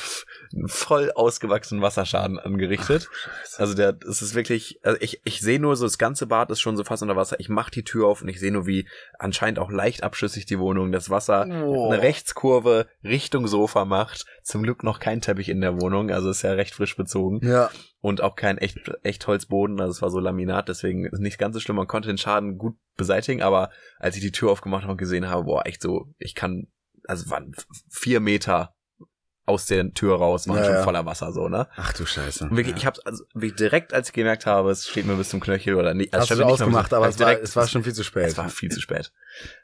einen voll ausgewachsenen Wasserschaden angerichtet. Also der, es ist wirklich, also ich, ich sehe nur so, das ganze Bad ist schon so fast unter Wasser. Ich mache die Tür auf und ich sehe nur, wie anscheinend auch leicht abschüssig die Wohnung, das Wasser Oh. eine Rechtskurve Richtung Sofa macht. Zum Glück noch kein Teppich in der Wohnung, also ist ja recht frisch bezogen Ja. und auch kein echt, echt Holzboden, also es war so Laminat, deswegen ist nicht ganz so schlimm, man konnte den Schaden gut beseitigen, aber als ich die Tür aufgemacht habe und gesehen habe, boah, echt so, ich kann, also es waren vier Meter aus der Tür raus, waren Ja, schon ja. voller Wasser, so, ne? Ach du Scheiße. Wirklich, ich hab's, also wirklich direkt, als ich gemerkt habe, es steht mir bis zum Knöchel oder nicht, also Hast du nicht ausgemacht, aber es war, es war schon viel zu spät. es war viel zu spät.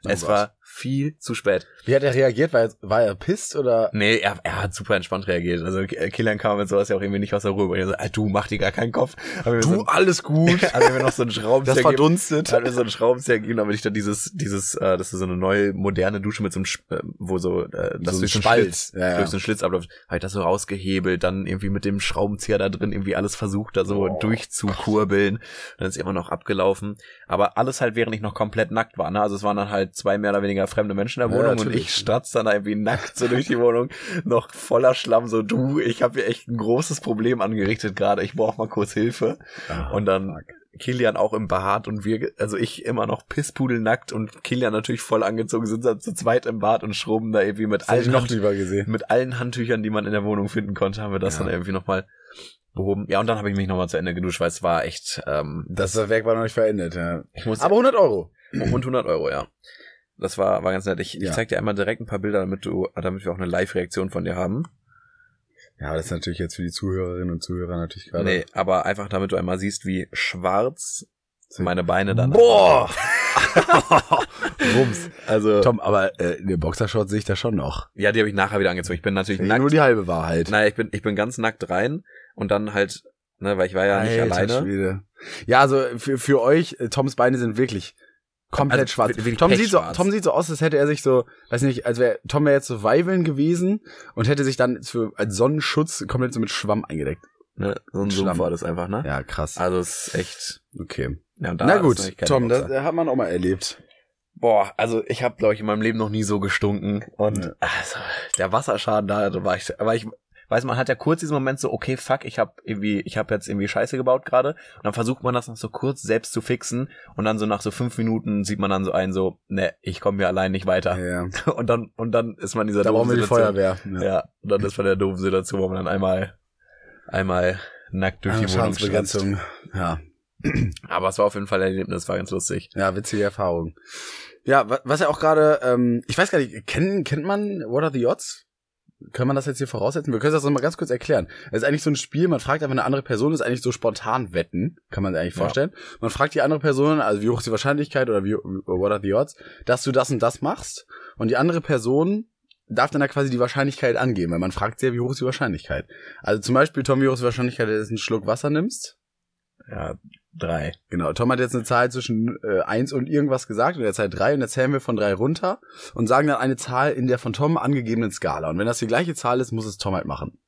Oh es Gott. war viel zu spät. Wie hat er reagiert? War er, war er pisst oder? Nee, er, er hat super entspannt reagiert. Also K- Kilian kam mit sowas ja auch irgendwie nicht aus der Ruhe. Und er so, "Ah, du mach dir gar keinen Kopf. Wir so, alles gut. (laughs) er mir noch so einen Schraubenzieher Das gegeben. verdunstet. Hat mir so einen Schraubenzieher gegeben, damit ich dann dieses, dieses, äh, das ist so eine neue moderne Dusche mit so einem, äh, wo so, äh, das So ein durch so einen Spalt. Schlitz, Ja, ja. durch so einen Schlitz abläuft, habe ich das so rausgehebelt, dann irgendwie mit dem Schraubenzieher da drin irgendwie alles versucht, da so Oh, durchzukurbeln. Dann ist immer noch abgelaufen. Aber alles halt, während ich noch komplett nackt war, ne? Also es waren dann halt zwei mehr oder weniger fremde Menschen in der Ja, Wohnung und natürlich. ich statz dann da irgendwie nackt so durch die Wohnung, (laughs) noch voller Schlamm, so du, ich habe hier echt ein großes Problem angerichtet gerade, ich brauche mal kurz Hilfe. Und dann Kilian auch im Bad und wir, also ich immer noch pisspudelnackt und Kilian natürlich voll angezogen, sind dann zu zweit im Bad und schrubben da irgendwie mit Das allen, noch Hand, mit allen Handtüchern, die man in der Wohnung finden konnte, haben wir das Ja. dann irgendwie nochmal behoben. Ja, und dann habe ich mich nochmal zu Ende geduscht, weil es war echt, ähm, Das Werk war noch nicht verendet, ja. ich muss, Aber 100 Euro. und 100 Euro, ja. Das war, war ganz nett. Ich, Ja. ich zeig dir einmal direkt ein paar Bilder, damit du, damit wir auch eine Live-Reaktion von dir haben. Ja, das ist natürlich jetzt für die Zuhörerinnen und Zuhörer natürlich gerade. Nee, aber einfach damit du einmal siehst, wie schwarz meine Beine dann Boah! (laughs) Rums. Also, Tom, aber äh, in der Boxershort sehe ich da schon noch. ja, die habe ich nachher wieder angezogen. Ich bin natürlich nackt. Nur die halbe Wahrheit. Naja, ich bin, ich bin ganz nackt rein und dann halt, ne, weil ich war ja nicht Alter alleine. Schwede. Ja, also für, für euch, äh, Toms Beine sind wirklich komplett Also, schwarz. Tom sieht, so. Tom sieht so aus, als hätte er sich so, weiß nicht, als wäre Tom wäre jetzt so Weiveln gewesen und hätte sich dann für, als Sonnenschutz komplett so mit Schwamm eingedeckt. Ne? So ein Schlamm. Sumpf war das einfach, ne? Ja, krass. Also es ist echt. Okay. Ja, Na gut, Tom, das Boxer. äh, hat man auch mal erlebt. Boah, also ich habe, glaube ich, in meinem Leben noch nie so gestunken. Und Ja. also, der Wasserschaden da, da war ich, aber ich weiß, man hat ja kurz diesen Moment so, okay, fuck, ich habe irgendwie, ich habe jetzt irgendwie Scheiße gebaut gerade. Und dann versucht man das noch so kurz selbst zu fixen. Und dann so nach so fünf Minuten sieht man dann so ein, so, ne, ich komme hier allein nicht weiter. Ja. (laughs) Und dann, und dann ist man in dieser Da brauchen wir die Situation. Feuerwehr. Ja. und dann ist man in der doofen Situation, wo man dann einmal, einmal nackt durch Ah, die Wohnung. Schadensbegrenzung. Ja. (clears throat) Aber es war auf jeden Fall ein Erlebnis, war ganz lustig. Ja, witzige Erfahrung. Ja, wa- was ja auch gerade, ähm, ich weiß gar nicht, kennt, kennt man What are the Odds? Kann man das jetzt hier voraussetzen? Wir können das noch mal ganz kurz erklären. Es ist eigentlich so ein Spiel, man fragt einfach eine andere Person, das ist eigentlich so spontan wetten, kann man sich eigentlich Ja. vorstellen. Man fragt die andere Person, also wie hoch ist die Wahrscheinlichkeit oder wie, what are the odds, dass du das und das machst. Und die andere Person darf dann da quasi die Wahrscheinlichkeit angeben, weil man fragt ja, wie hoch ist die Wahrscheinlichkeit. Also zum Beispiel, Tom, wie hoch ist die Wahrscheinlichkeit, dass du einen Schluck Wasser nimmst? Ja, drei. Genau, Tom hat jetzt eine Zahl zwischen äh, 1 und irgendwas gesagt und jetzt halt 3 und jetzt zählen wir von 3 runter und sagen dann eine Zahl in der von Tom angegebenen Skala. Und wenn das die gleiche Zahl ist, muss es Tom halt machen.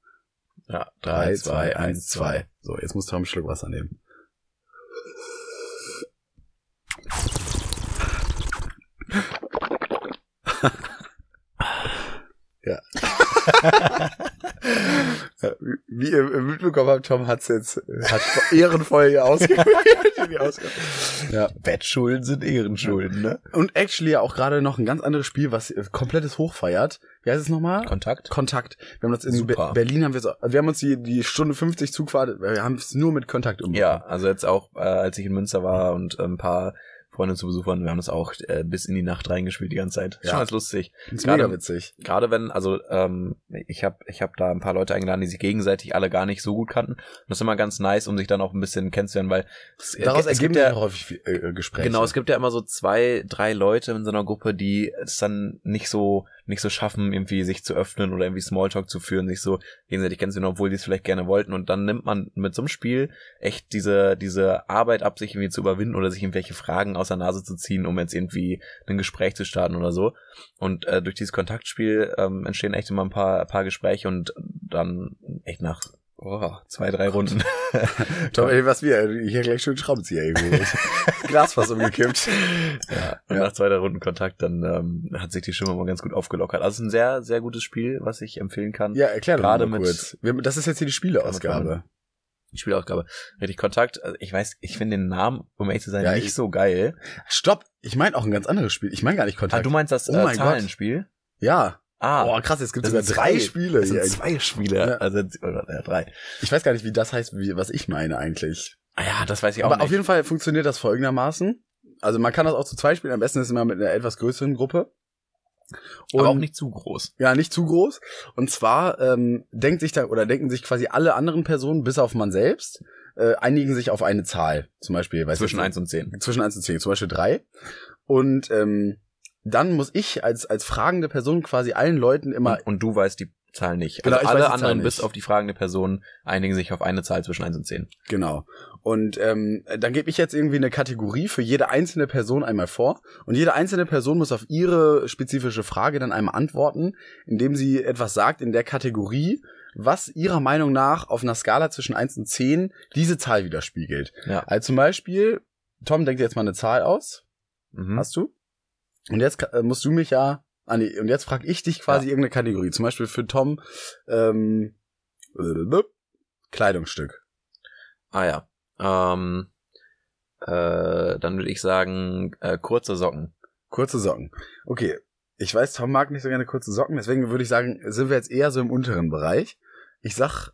Ja, 3, 2, 1, 2. So, jetzt muss Tom einen Schluck Wasser nehmen. (laughs) Ja, (laughs) (laughs) wie- ihr mitbekommen habt, Tom hat's jetzt hat ehrenvoll hier ausgewählt. (laughs) ja. Bettschulden sind Ehrenschulden, ne? Und actually ja auch gerade noch ein ganz anderes Spiel, was äh, komplettes hochfeiert. Wie heißt es nochmal? Kontakt? Kontakt. Wir haben das in Super. Be Berlin haben wir so, wir haben uns die, die Stunde 50 Zugfahrt, wir haben es nur mit Kontakt umgebracht. Ja, also jetzt auch, äh, als ich in Münster war und äh, ein paar Freunde zu Besuch waren, wir haben das auch äh, bis in die Nacht reingespielt die ganze Zeit. Ja. Schon ganz lustig. Das ist Gerade- mega witzig. Gerade wenn, also ähm, ich habe ich hab da ein paar Leute eingeladen, die sich gegenseitig alle gar nicht so gut kannten. Und das ist immer ganz nice, um sich dann auch ein bisschen kennenzulernen, weil es, Daraus es gibt ja häufig äh, Gespräche. Genau, es gibt ja immer so zwei, drei Leute in so einer Gruppe, die es dann nicht so, nicht so schaffen, irgendwie sich zu öffnen oder irgendwie Smalltalk zu führen, sich so gegenseitig kennenzulernen, obwohl die es vielleicht gerne wollten. Und dann nimmt man mit so einem Spiel echt diese, diese Arbeit ab, sich irgendwie zu überwinden oder sich irgendwelche Fragen aus der Nase zu ziehen, um jetzt irgendwie ein Gespräch zu starten oder so. Und äh, durch dieses Kontaktspiel ähm, entstehen echt immer ein paar, paar Gespräche und dann echt nach oh, zwei, drei Runden. (laughs) Tom, ey, was wir hier gleich schön Schraubenzieher irgendwie. (laughs) Das Glas fast umgekippt. Ja, und Ja. nach zwei, drei Runden Kontakt, dann ähm, hat sich die Stimme mal ganz gut aufgelockert. Also ein sehr, sehr gutes Spiel, was ich empfehlen kann. Ja, erklär doch mal mit- kurz. Wir, das ist jetzt hier die Spieleausgabe. Die Spielausgabe. Richtig Kontakt. Also ich weiß, ich finde den Namen, um ehrlich zu sein, Ja, nicht ich- so geil. Stopp, ich meine auch ein ganz anderes Spiel. Ich meine gar nicht Ah, Kontakt. du meinst das Oh äh, mein Gott. Zahlenspiel? ja. Ah, Boah, krass, jetzt gibt es das sogar drei zwei- Spiele. das sind zwei Spiele. Ja. Also oder, ja, drei. Ich weiß gar nicht, wie das heißt, wie, was ich meine eigentlich. Ah ja, das weiß ich auch Aber nicht. auf jeden Fall funktioniert das folgendermaßen. Also man kann das auch zu zwei spielen. Am besten ist es immer mit einer etwas größeren Gruppe. aber auch Und- nicht zu groß. Ja, nicht zu groß. Und zwar ähm, denkt sich da oder denken sich quasi alle anderen Personen, bis auf man selbst, äh, einigen sich auf eine Zahl. Zum Beispiel, weiß Zwischen 1 und 10. zwischen 1 und 10, zum Beispiel 3. Und ähm, dann muss ich als, als fragende Person quasi allen Leuten immer. Und, und du weißt die Zahl nicht. Genau, also alle anderen bis auf die fragende Person einigen sich auf eine Zahl zwischen 1 und 10. Genau. Und ähm, dann gebe ich jetzt irgendwie eine Kategorie für jede einzelne Person einmal vor. Und jede einzelne Person muss auf ihre spezifische Frage dann einmal antworten, indem sie etwas sagt in der Kategorie, was ihrer Meinung nach auf einer Skala zwischen 1 und 10 diese Zahl widerspiegelt. Ja. Also zum Beispiel, Tom denkt jetzt mal eine Zahl aus. Mhm. Hast du? Und jetzt äh, musst du mich ja. Ah, nee, und jetzt frage ich dich quasi Ja. irgendeine Kategorie. Zum Beispiel für Tom ähm, äh, Kleidungsstück. Ah ja. Ähm, äh, dann würde ich sagen, äh, kurze Socken. Kurze Socken. Okay. Ich weiß, Tom mag nicht so gerne kurze Socken, deswegen würde ich sagen, sind wir jetzt eher so im unteren Bereich. Ich sag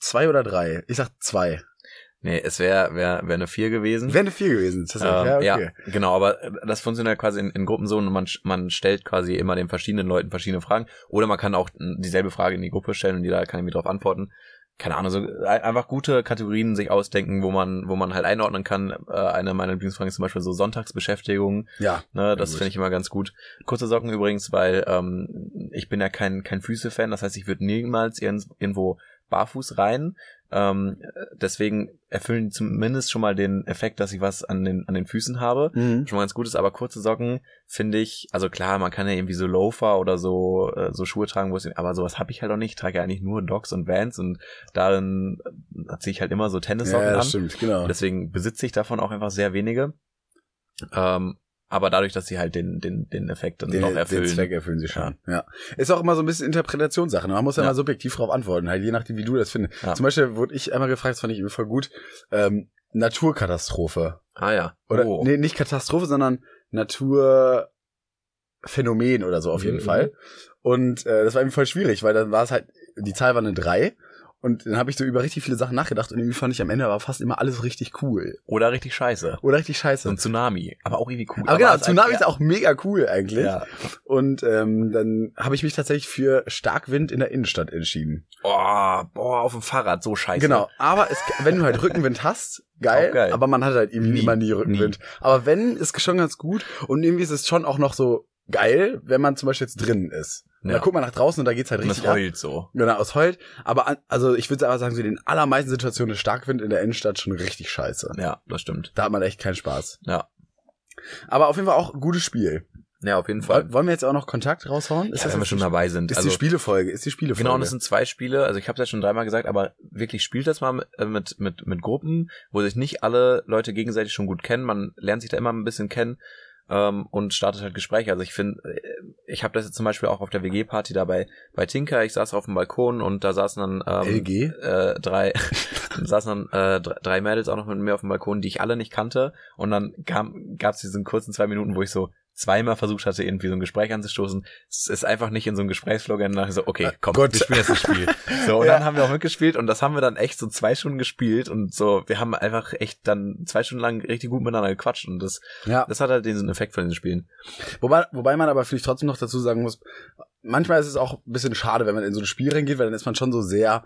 zwei oder drei. Ich sag zwei. Nee, es wäre wär, wär eine 4 gewesen. Wäre eine vier gewesen. Das Ähm, ja, ja, okay. genau, aber äh, das funktioniert quasi in, in Gruppen so und man, man stellt quasi immer den verschiedenen Leuten verschiedene Fragen. Oder man kann auch dieselbe Frage in die Gruppe stellen und jeder kann irgendwie drauf antworten. Keine Ahnung, so ein- einfach gute Kategorien sich ausdenken, wo man, wo man halt einordnen kann. Äh, eine meiner Lieblingsfragen ist zum Beispiel so Sonntagsbeschäftigungen. Ja. Ne, das finde ich immer ganz gut. Kurze Socken übrigens, weil ähm, ich bin ja kein, kein Füße-Fan, das heißt, ich würde niemals irgend- irgendwo barfuß rein. Ähm, deswegen erfüllen die zumindest schon mal den Effekt, dass ich was an den, an den Füßen habe. Mhm. Schon mal ganz gut ist, aber kurze Socken finde ich, also klar, man kann ja irgendwie so Loafer oder so, äh, so Schuhe tragen, wo es, aber sowas habe ich halt auch nicht. Ich trage ja eigentlich nur Docs und Vans und darin äh, ziehe ich halt immer so Ja, Tennissocken das an. stimmt, genau. Deswegen besitze ich davon auch einfach sehr wenige. Ähm, aber dadurch, dass sie halt den, den, den Effekt dann den, den erfüllen. Zweck erfüllen sie schon. Ja. Ist auch immer so ein bisschen Interpretationssache. ne? Man muss ja, Ja. mal subjektiv drauf antworten, halt je nachdem, wie du das findest. Ja. Zum Beispiel wurde ich einmal gefragt, das fand ich immer voll gut, ähm, Naturkatastrophe. Ah ja. Oder oh. nee, nicht Katastrophe, sondern Naturphänomen oder so auf jeden Mhm. Fall. Und äh, das war irgendwie voll schwierig, weil dann war es halt, die Zahl war eine 3 und dann habe ich so über richtig viele Sachen nachgedacht und irgendwie fand ich am Ende aber fast immer alles richtig cool. Oder richtig scheiße. Oder richtig scheiße. So ein Tsunami. Aber auch irgendwie cool. aber genau, es Tsunami ist ja, auch mega cool eigentlich. Ja. Und ähm, dann habe ich mich tatsächlich für Starkwind in der Innenstadt entschieden. Oh, boah, auf dem Fahrrad, so scheiße. Genau, aber es, wenn du halt Rückenwind hast, geil, geil. aber man hat halt eben Nie. immer nie Rückenwind. Aber wenn, ist schon ganz gut und irgendwie ist es schon auch noch so geil, wenn man zum Beispiel jetzt drinnen ist. Und Ja. Da guckt man nach draußen und da geht's halt Und richtig es ab. heult so. Genau, aus heult. Aber an, also ich würde aber sagen, so in den allermeisten Situationen ist Starkwind in der Innenstadt schon richtig scheiße. Ja, das stimmt. Da hat man echt keinen Spaß. Ja. Aber auf jeden Fall auch ein gutes Spiel. Ja, auf jeden Fall. Woll- Wollen wir jetzt auch noch Kontakt raushauen? Ja, wenn wir schon dabei sind. Ist also, die Spielefolge, ist die Spielefolge. Genau, und es sind zwei Spiele. Also ich habe es ja schon dreimal gesagt, aber wirklich spielt das mal mit, äh, mit, mit, mit Gruppen, wo sich nicht alle Leute gegenseitig schon gut kennen. Man lernt sich da immer ein bisschen kennen ähm, und startet halt Gespräche. Also ich finde, äh, ich habe das jetzt zum Beispiel auch auf der WG-Party da bei, Tinker. Ich saß auf dem Balkon und da saßen dann ähm, LG? äh, drei (laughs) saßen dann äh, drei, drei Mädels auch noch mit mir auf dem Balkon, die ich alle nicht kannte. Und dann gab es diesen kurzen zwei Minuten, wo ich so zweimal versucht hatte, irgendwie so ein Gespräch anzustoßen. Es ist einfach nicht in so ein Gesprächsflow gegangen. So, okay, komm, Gut. wir spielen jetzt ein Spiel. So, und (laughs) Ja. dann haben wir auch mitgespielt und das haben wir dann echt so zwei Stunden gespielt und so, wir haben einfach echt dann zwei Stunden lang richtig gut miteinander gequatscht und das, Ja. das hat halt diesen Effekt von den Spielen. Wobei, wobei man aber vielleicht trotzdem noch dazu sagen muss, manchmal ist es auch ein bisschen schade, wenn man in so ein Spiel reingeht, weil dann ist man schon so sehr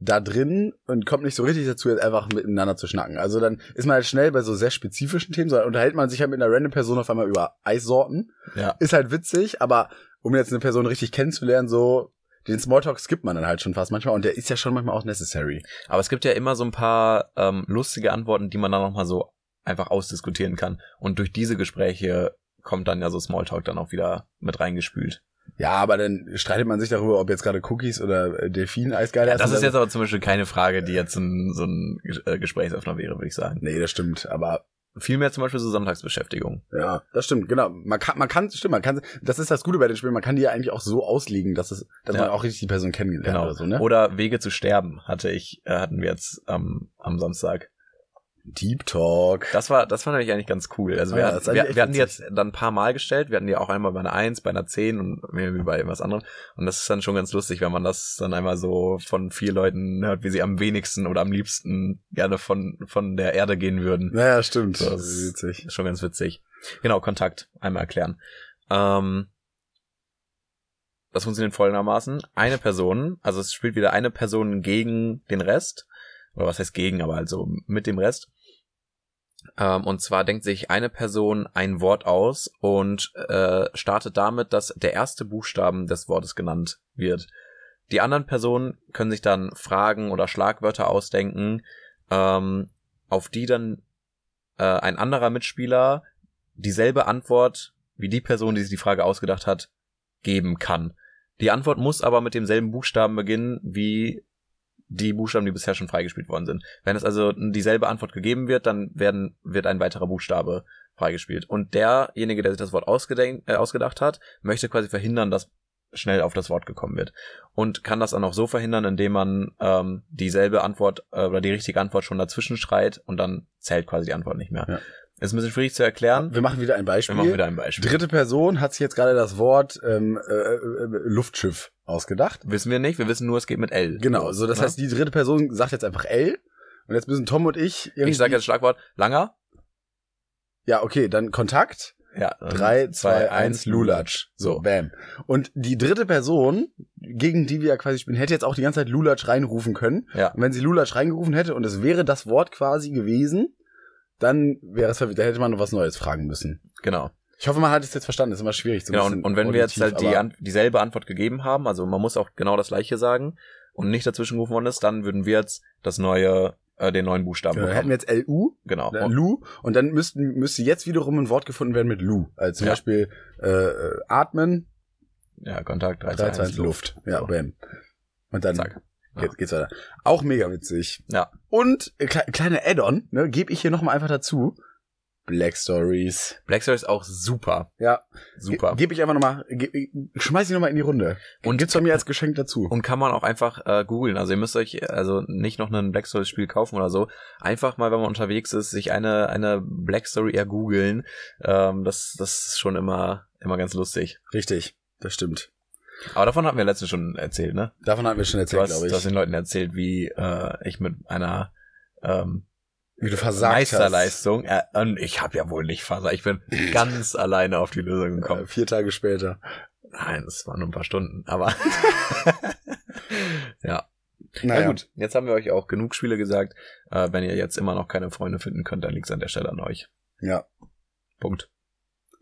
da drin und kommt nicht so richtig dazu, jetzt einfach miteinander zu schnacken. Also dann ist man halt schnell bei so sehr spezifischen Themen, so unterhält man sich halt mit einer random Person auf einmal über Eissorten. Ja. Ist halt witzig, aber um jetzt eine Person richtig kennenzulernen, so den Smalltalk skippt man dann halt schon fast manchmal und der ist ja schon manchmal auch necessary. Aber es gibt ja immer so ein paar ähm, lustige Antworten, die man dann nochmal so einfach ausdiskutieren kann. Und durch diese Gespräche kommt dann ja so Smalltalk dann auch wieder mit reingespült. Ja, aber dann streitet man sich darüber, ob jetzt gerade Cookies oder äh, Delfin-Eis geil Ja, das ist jetzt aber zum Beispiel keine Frage, die jetzt ein, so ein äh, Gesprächsöffner wäre, würde ich sagen. Nee, das stimmt, aber Vielmehr zum Beispiel so Sonntagsbeschäftigung. ja, das stimmt, genau. Man kann, man kann, stimmt, man kann, das ist das Gute bei den Spielen, man kann die ja eigentlich auch so auslegen, dass es, dass Ja. man auch richtig die Person kennengelernt Genau. oder so, ne? Oder Wege zu sterben hatte ich, äh, hatten wir jetzt am am Samstag. Deep Talk. Das war, das fand ich eigentlich ganz cool. Also wir, Ja, wir, wir hatten die jetzt dann ein paar Mal gestellt. Wir hatten die auch einmal bei einer 1, bei einer 10 und irgendwie bei was anderem. Und das ist dann schon ganz lustig, wenn man das dann einmal so von vier Leuten hört, wie sie am wenigsten oder am liebsten gerne von, von der Erde gehen würden. Naja, stimmt. So, das ist witzig. Ist schon ganz witzig. Genau, Kontakt. Einmal erklären. Ähm, das funktioniert folgendermaßen. Eine Person, also es spielt wieder eine Person gegen den Rest. Oder was heißt gegen, aber also mit dem Rest. Ähm, und zwar denkt sich eine Person ein Wort aus und äh, startet damit, dass der erste Buchstaben des Wortes genannt wird. Die anderen Personen können sich dann Fragen oder Schlagwörter ausdenken, ähm, auf die dann äh, ein anderer Mitspieler dieselbe Antwort wie die Person, die sich die Frage ausgedacht hat, geben kann. Die Antwort muss aber mit demselben Buchstaben beginnen wie die Buchstaben, die bisher schon freigespielt worden sind. Wenn es also dieselbe Antwort gegeben wird, dann werden, wird ein weiterer Buchstabe freigespielt. Und derjenige, der sich das Wort ausgedenk, äh, ausgedacht hat, möchte quasi verhindern, dass schnell auf das Wort gekommen wird. Und kann das dann auch so verhindern, indem man ähm, dieselbe Antwort äh, oder die richtige Antwort schon dazwischen schreit und dann zählt quasi die Antwort nicht mehr. Ja. Ist ein bisschen schwierig zu erklären. Wir machen wieder ein Wir Beispiel. machen wieder ein Beispiel. Dritte Person hat sich jetzt gerade das Wort ähm, äh, äh, Luftschiff ausgedacht. Wissen wir nicht, wir wissen nur, es geht mit L. Genau, so das Ne? heißt, die dritte Person sagt jetzt einfach L und jetzt müssen Tom und ich irgendwie. ich sage jetzt Schlagwort langer. Ja, okay, dann Kontakt. Ja. dann Drei, zwei, zwei, eins, Lulatsch. So, So. bam. Und die dritte Person, gegen die wir ja quasi spielen, hätte jetzt auch die ganze Zeit Lulatsch reinrufen können. Ja. Und wenn sie Lulatsch reingerufen hätte und es wäre das Wort quasi gewesen, dann wäre es verwirrt. Da hätte man noch was Neues fragen müssen. Genau. Ich hoffe, man hat es jetzt verstanden. Das ist immer schwierig zu Genau, und, und wenn wir jetzt halt die, an, dieselbe Antwort gegeben haben, also man muss auch genau das gleiche sagen und nicht dazwischen gerufen worden ist, dann würden wir jetzt das neue, äh, den neuen Buchstaben Genau, hätten wir jetzt LU, Genau. dann Lu, und dann müssten, müsste jetzt wiederum ein Wort gefunden werden mit Lu. Also zum Ja. Beispiel äh, äh, atmen, Ja, Kontakt 3, 3, 2, 2, 1, Luft. Ja, So. bam. Und dann Zack. Ja. geht, geht's weiter. Auch mega witzig. Ja. Und äh, kle kleine Add-on, ne, gebe ich hier nochmal einfach dazu. Black Stories. Black Story ist auch super. Ja, Super. Gebe ich einfach nochmal, ge schmeiß ich nochmal in die Runde. Und gibt's von mir als Geschenk dazu. Und kann man auch einfach äh, googeln. Also ihr müsst euch also nicht noch ein Black Story Spiel kaufen oder so. Einfach mal, wenn man unterwegs ist, sich eine eine Black Story ergoogeln. Ähm, das das ist schon immer immer ganz lustig. Richtig, das stimmt. Aber davon hatten wir letztens schon erzählt, ne? Davon hatten wir schon erzählt, glaube du hast ich. den Leuten erzählt, wie äh, ich mit einer ähm, Wie du versagt Meisterleistung. Äh, und ich habe ja wohl nicht versagt. Ich bin (laughs) ganz alleine auf die Lösung hast. Äh, gekommen. vier Tage später. Nein, es waren nur ein paar Stunden, aber (laughs) ja. Naja. Ja gut, jetzt haben wir euch auch genug Spiele gesagt. Äh, wenn ihr jetzt immer noch keine Freunde finden könnt, dann liegt's an der Stelle an euch. Ja. Punkt.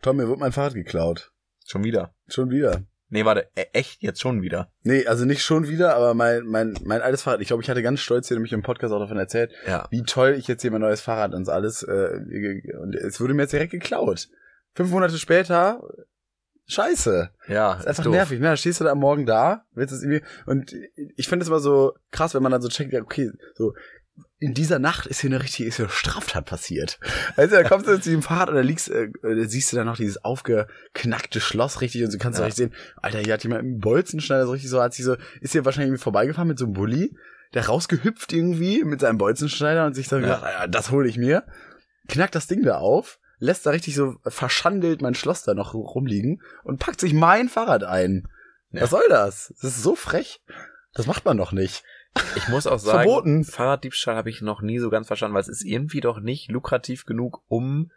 Tom, mir wird mein Fahrrad geklaut. Schon wieder. Schon wieder. Nee, warte, e echt jetzt schon wieder. Nee, also nicht schon wieder, aber mein, mein, mein altes Fahrrad. Ich glaube, ich hatte ganz stolz hier nämlich im Podcast auch davon erzählt, Ja. wie toll ich jetzt hier mein neues Fahrrad und alles. Äh, und es wurde mir jetzt direkt geklaut. Fünf Monate später, scheiße. Ja, ist einfach doof. nervig. Ne? Da stehst du da am Morgen da, willst es irgendwie. Und ich finde es immer so krass, wenn man dann so checkt, ja, okay, so. In dieser Nacht ist hier eine richtige, ist hier eine Straftat passiert. Also da kommst du zu dem Fahrrad und da liegst, äh, siehst du dann noch dieses aufgeknackte Schloss richtig und so kannst du Ja. richtig sehen, Alter, hier hat jemand einen Bolzenschneider so richtig so, hat sich so, ist hier wahrscheinlich irgendwie vorbeigefahren mit so einem Bulli, der rausgehüpft irgendwie mit seinem Bolzenschneider und sich dann Ja. gedacht, ja, das hole ich mir. Knackt das Ding da auf, lässt da richtig so verschandelt mein Schloss da noch rumliegen und packt sich mein Fahrrad ein. Ja. Was soll das? Das ist so frech. Das macht man doch nicht. Ich muss auch sagen, Verboten. Fahrraddiebstahl habe ich noch nie so ganz verstanden, weil es ist irgendwie doch nicht lukrativ genug, um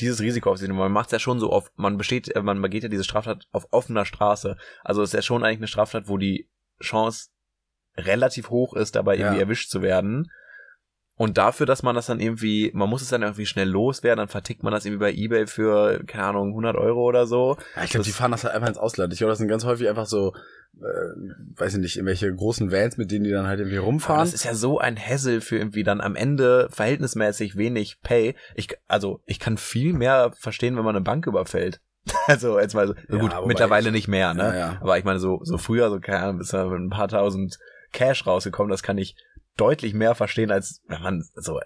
dieses Risiko auf sich zu nehmen. Man macht es ja schon so oft, man besteht, äh, man begeht ja diese Straftat auf offener Straße. Also es ist ja schon eigentlich eine Straftat, wo die Chance relativ hoch ist, dabei irgendwie Ja. erwischt zu werden. Und dafür, dass man das dann irgendwie, man muss es dann irgendwie schnell loswerden, dann vertickt man das irgendwie bei Ebay für, keine Ahnung, 100 Euro oder so. Ja, ich glaube, die fahren das halt einfach ins Ausland. Ich glaube, das sind ganz häufig einfach so, äh, weiß ich nicht, irgendwelche großen Vans, mit denen die dann halt irgendwie Aber rumfahren. das ist ja so ein Hassel für irgendwie dann am Ende verhältnismäßig wenig Pay. Ich, also, ich kann viel mehr verstehen, wenn man eine Bank überfällt. (laughs) Also, jetzt mal so, Ja, gut, mittlerweile ich- nicht mehr, ne? Ja, ja. Aber ich meine, so, so früher, so, keine Ahnung, ist da ein paar tausend Cash rausgekommen, das kann ich deutlich mehr verstehen, als wenn man so,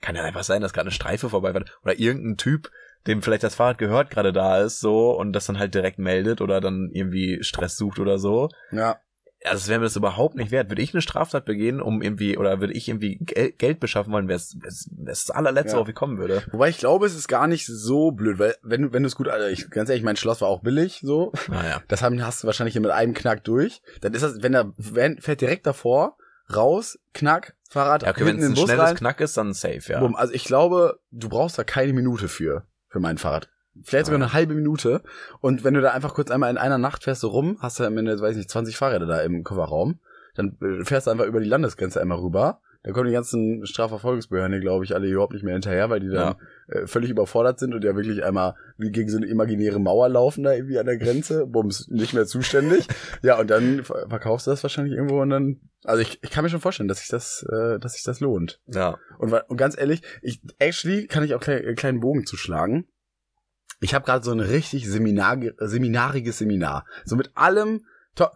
kann ja einfach sein, dass gerade eine Streife vorbeifährt oder irgendein Typ, dem vielleicht das Fahrrad gehört, gerade da ist, so, und das dann halt direkt meldet oder dann irgendwie Stress sucht oder so. ja. Also es wäre mir das überhaupt nicht wert. Würde ich eine Straftat begehen, um irgendwie, oder würde ich irgendwie Gel Geld beschaffen wollen, wäre es das allerletzte, Ja. worauf ich kommen würde. Wobei ich glaube, es ist gar nicht so blöd, weil wenn, du- wenn du es gut, also ich, ganz ehrlich, mein Schloss war auch billig, so. Naja. Das haben, hast du wahrscheinlich hier mit einem Knack durch. Dann ist das, wenn der Van fährt direkt davor, raus, Knack, Fahrrad, Ja, okay, wenn es in ein Bus schnelles rein. Knack ist, dann safe, ja. Bumm. Also ich glaube, du brauchst da keine Minute für, für mein Fahrrad. Vielleicht sogar eine halbe Minute. Und wenn du da einfach kurz einmal in einer Nacht fährst du rum, hast du am Ende, weiß ich nicht, 20 Fahrräder da im Kofferraum. Dann äh, fährst du einfach über die Landesgrenze einmal rüber. Da kommen die ganzen Strafverfolgungsbehörden, glaube ich, alle überhaupt nicht mehr hinterher, weil die dann äh, völlig überfordert sind und ja wirklich einmal wie gegen so eine imaginäre Mauer laufen da irgendwie an der Grenze. Bums, nicht mehr zuständig. (laughs) ja, und dann ver- verkaufst du das wahrscheinlich irgendwo und dann. Also ich, ich kann mir schon vorstellen, dass sich das, äh, dass sich das lohnt. Ja. Und, und ganz ehrlich, ich actually kann ich auch klein, einen kleinen Bogen zuschlagen. Ich habe gerade so ein richtig Seminar, seminariges Seminar. So mit allem.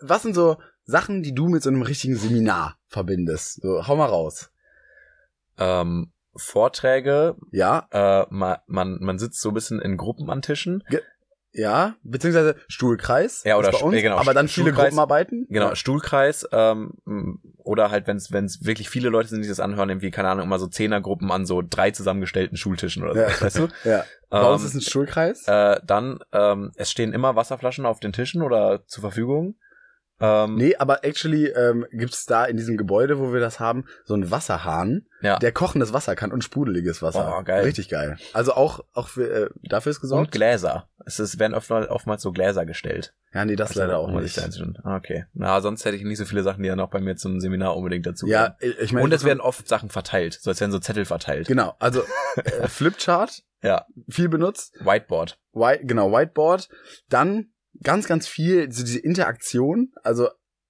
Was sind so Sachen, die du mit so einem richtigen Seminar verbindest? So, hau mal raus. Ähm, Vorträge, Ja, äh, man, man, man sitzt so ein bisschen in Gruppen an Tischen. ja, beziehungsweise Stuhlkreis. Ja, oder bei uns, Stu- genau, aber dann viele Stuhlkreis. Gruppenarbeiten. Genau, Ja. Stuhlkreis, ähm, oder halt, wenn es wirklich viele Leute sind, die das anhören, irgendwie, keine Ahnung, immer so Zehnergruppen an so drei zusammengestellten Schultischen oder so, Ja. weißt du? (laughs) ja. Bei uns Ähm, ist ein Stuhlkreis. Äh, dann, ähm, es stehen immer Wasserflaschen auf den Tischen oder zur Verfügung. Ähm, Nee, aber actually ähm, gibt's da in diesem Gebäude, wo wir das haben, so einen Wasserhahn, ja. der kochendes Wasser kann und sprudeliges Wasser. Oh, geil. Richtig geil. Also auch auch für, äh, dafür ist und gesorgt. Gläser. Es ist, werden oft, oftmals so Gläser gestellt. ja, nee, das Also, leider auch nicht. Ah, Okay. Na, sonst hätte ich nicht so viele Sachen, die dann auch bei mir zum Seminar unbedingt dazu Ja, ich ich meine, Und es werden oft Sachen verteilt. So als werden so Zettel verteilt. genau. Also (laughs) äh, Flipchart, Ja. viel benutzt. Whiteboard. White, genau Whiteboard. Dann ganz, ganz viel so diese Interaktion. Also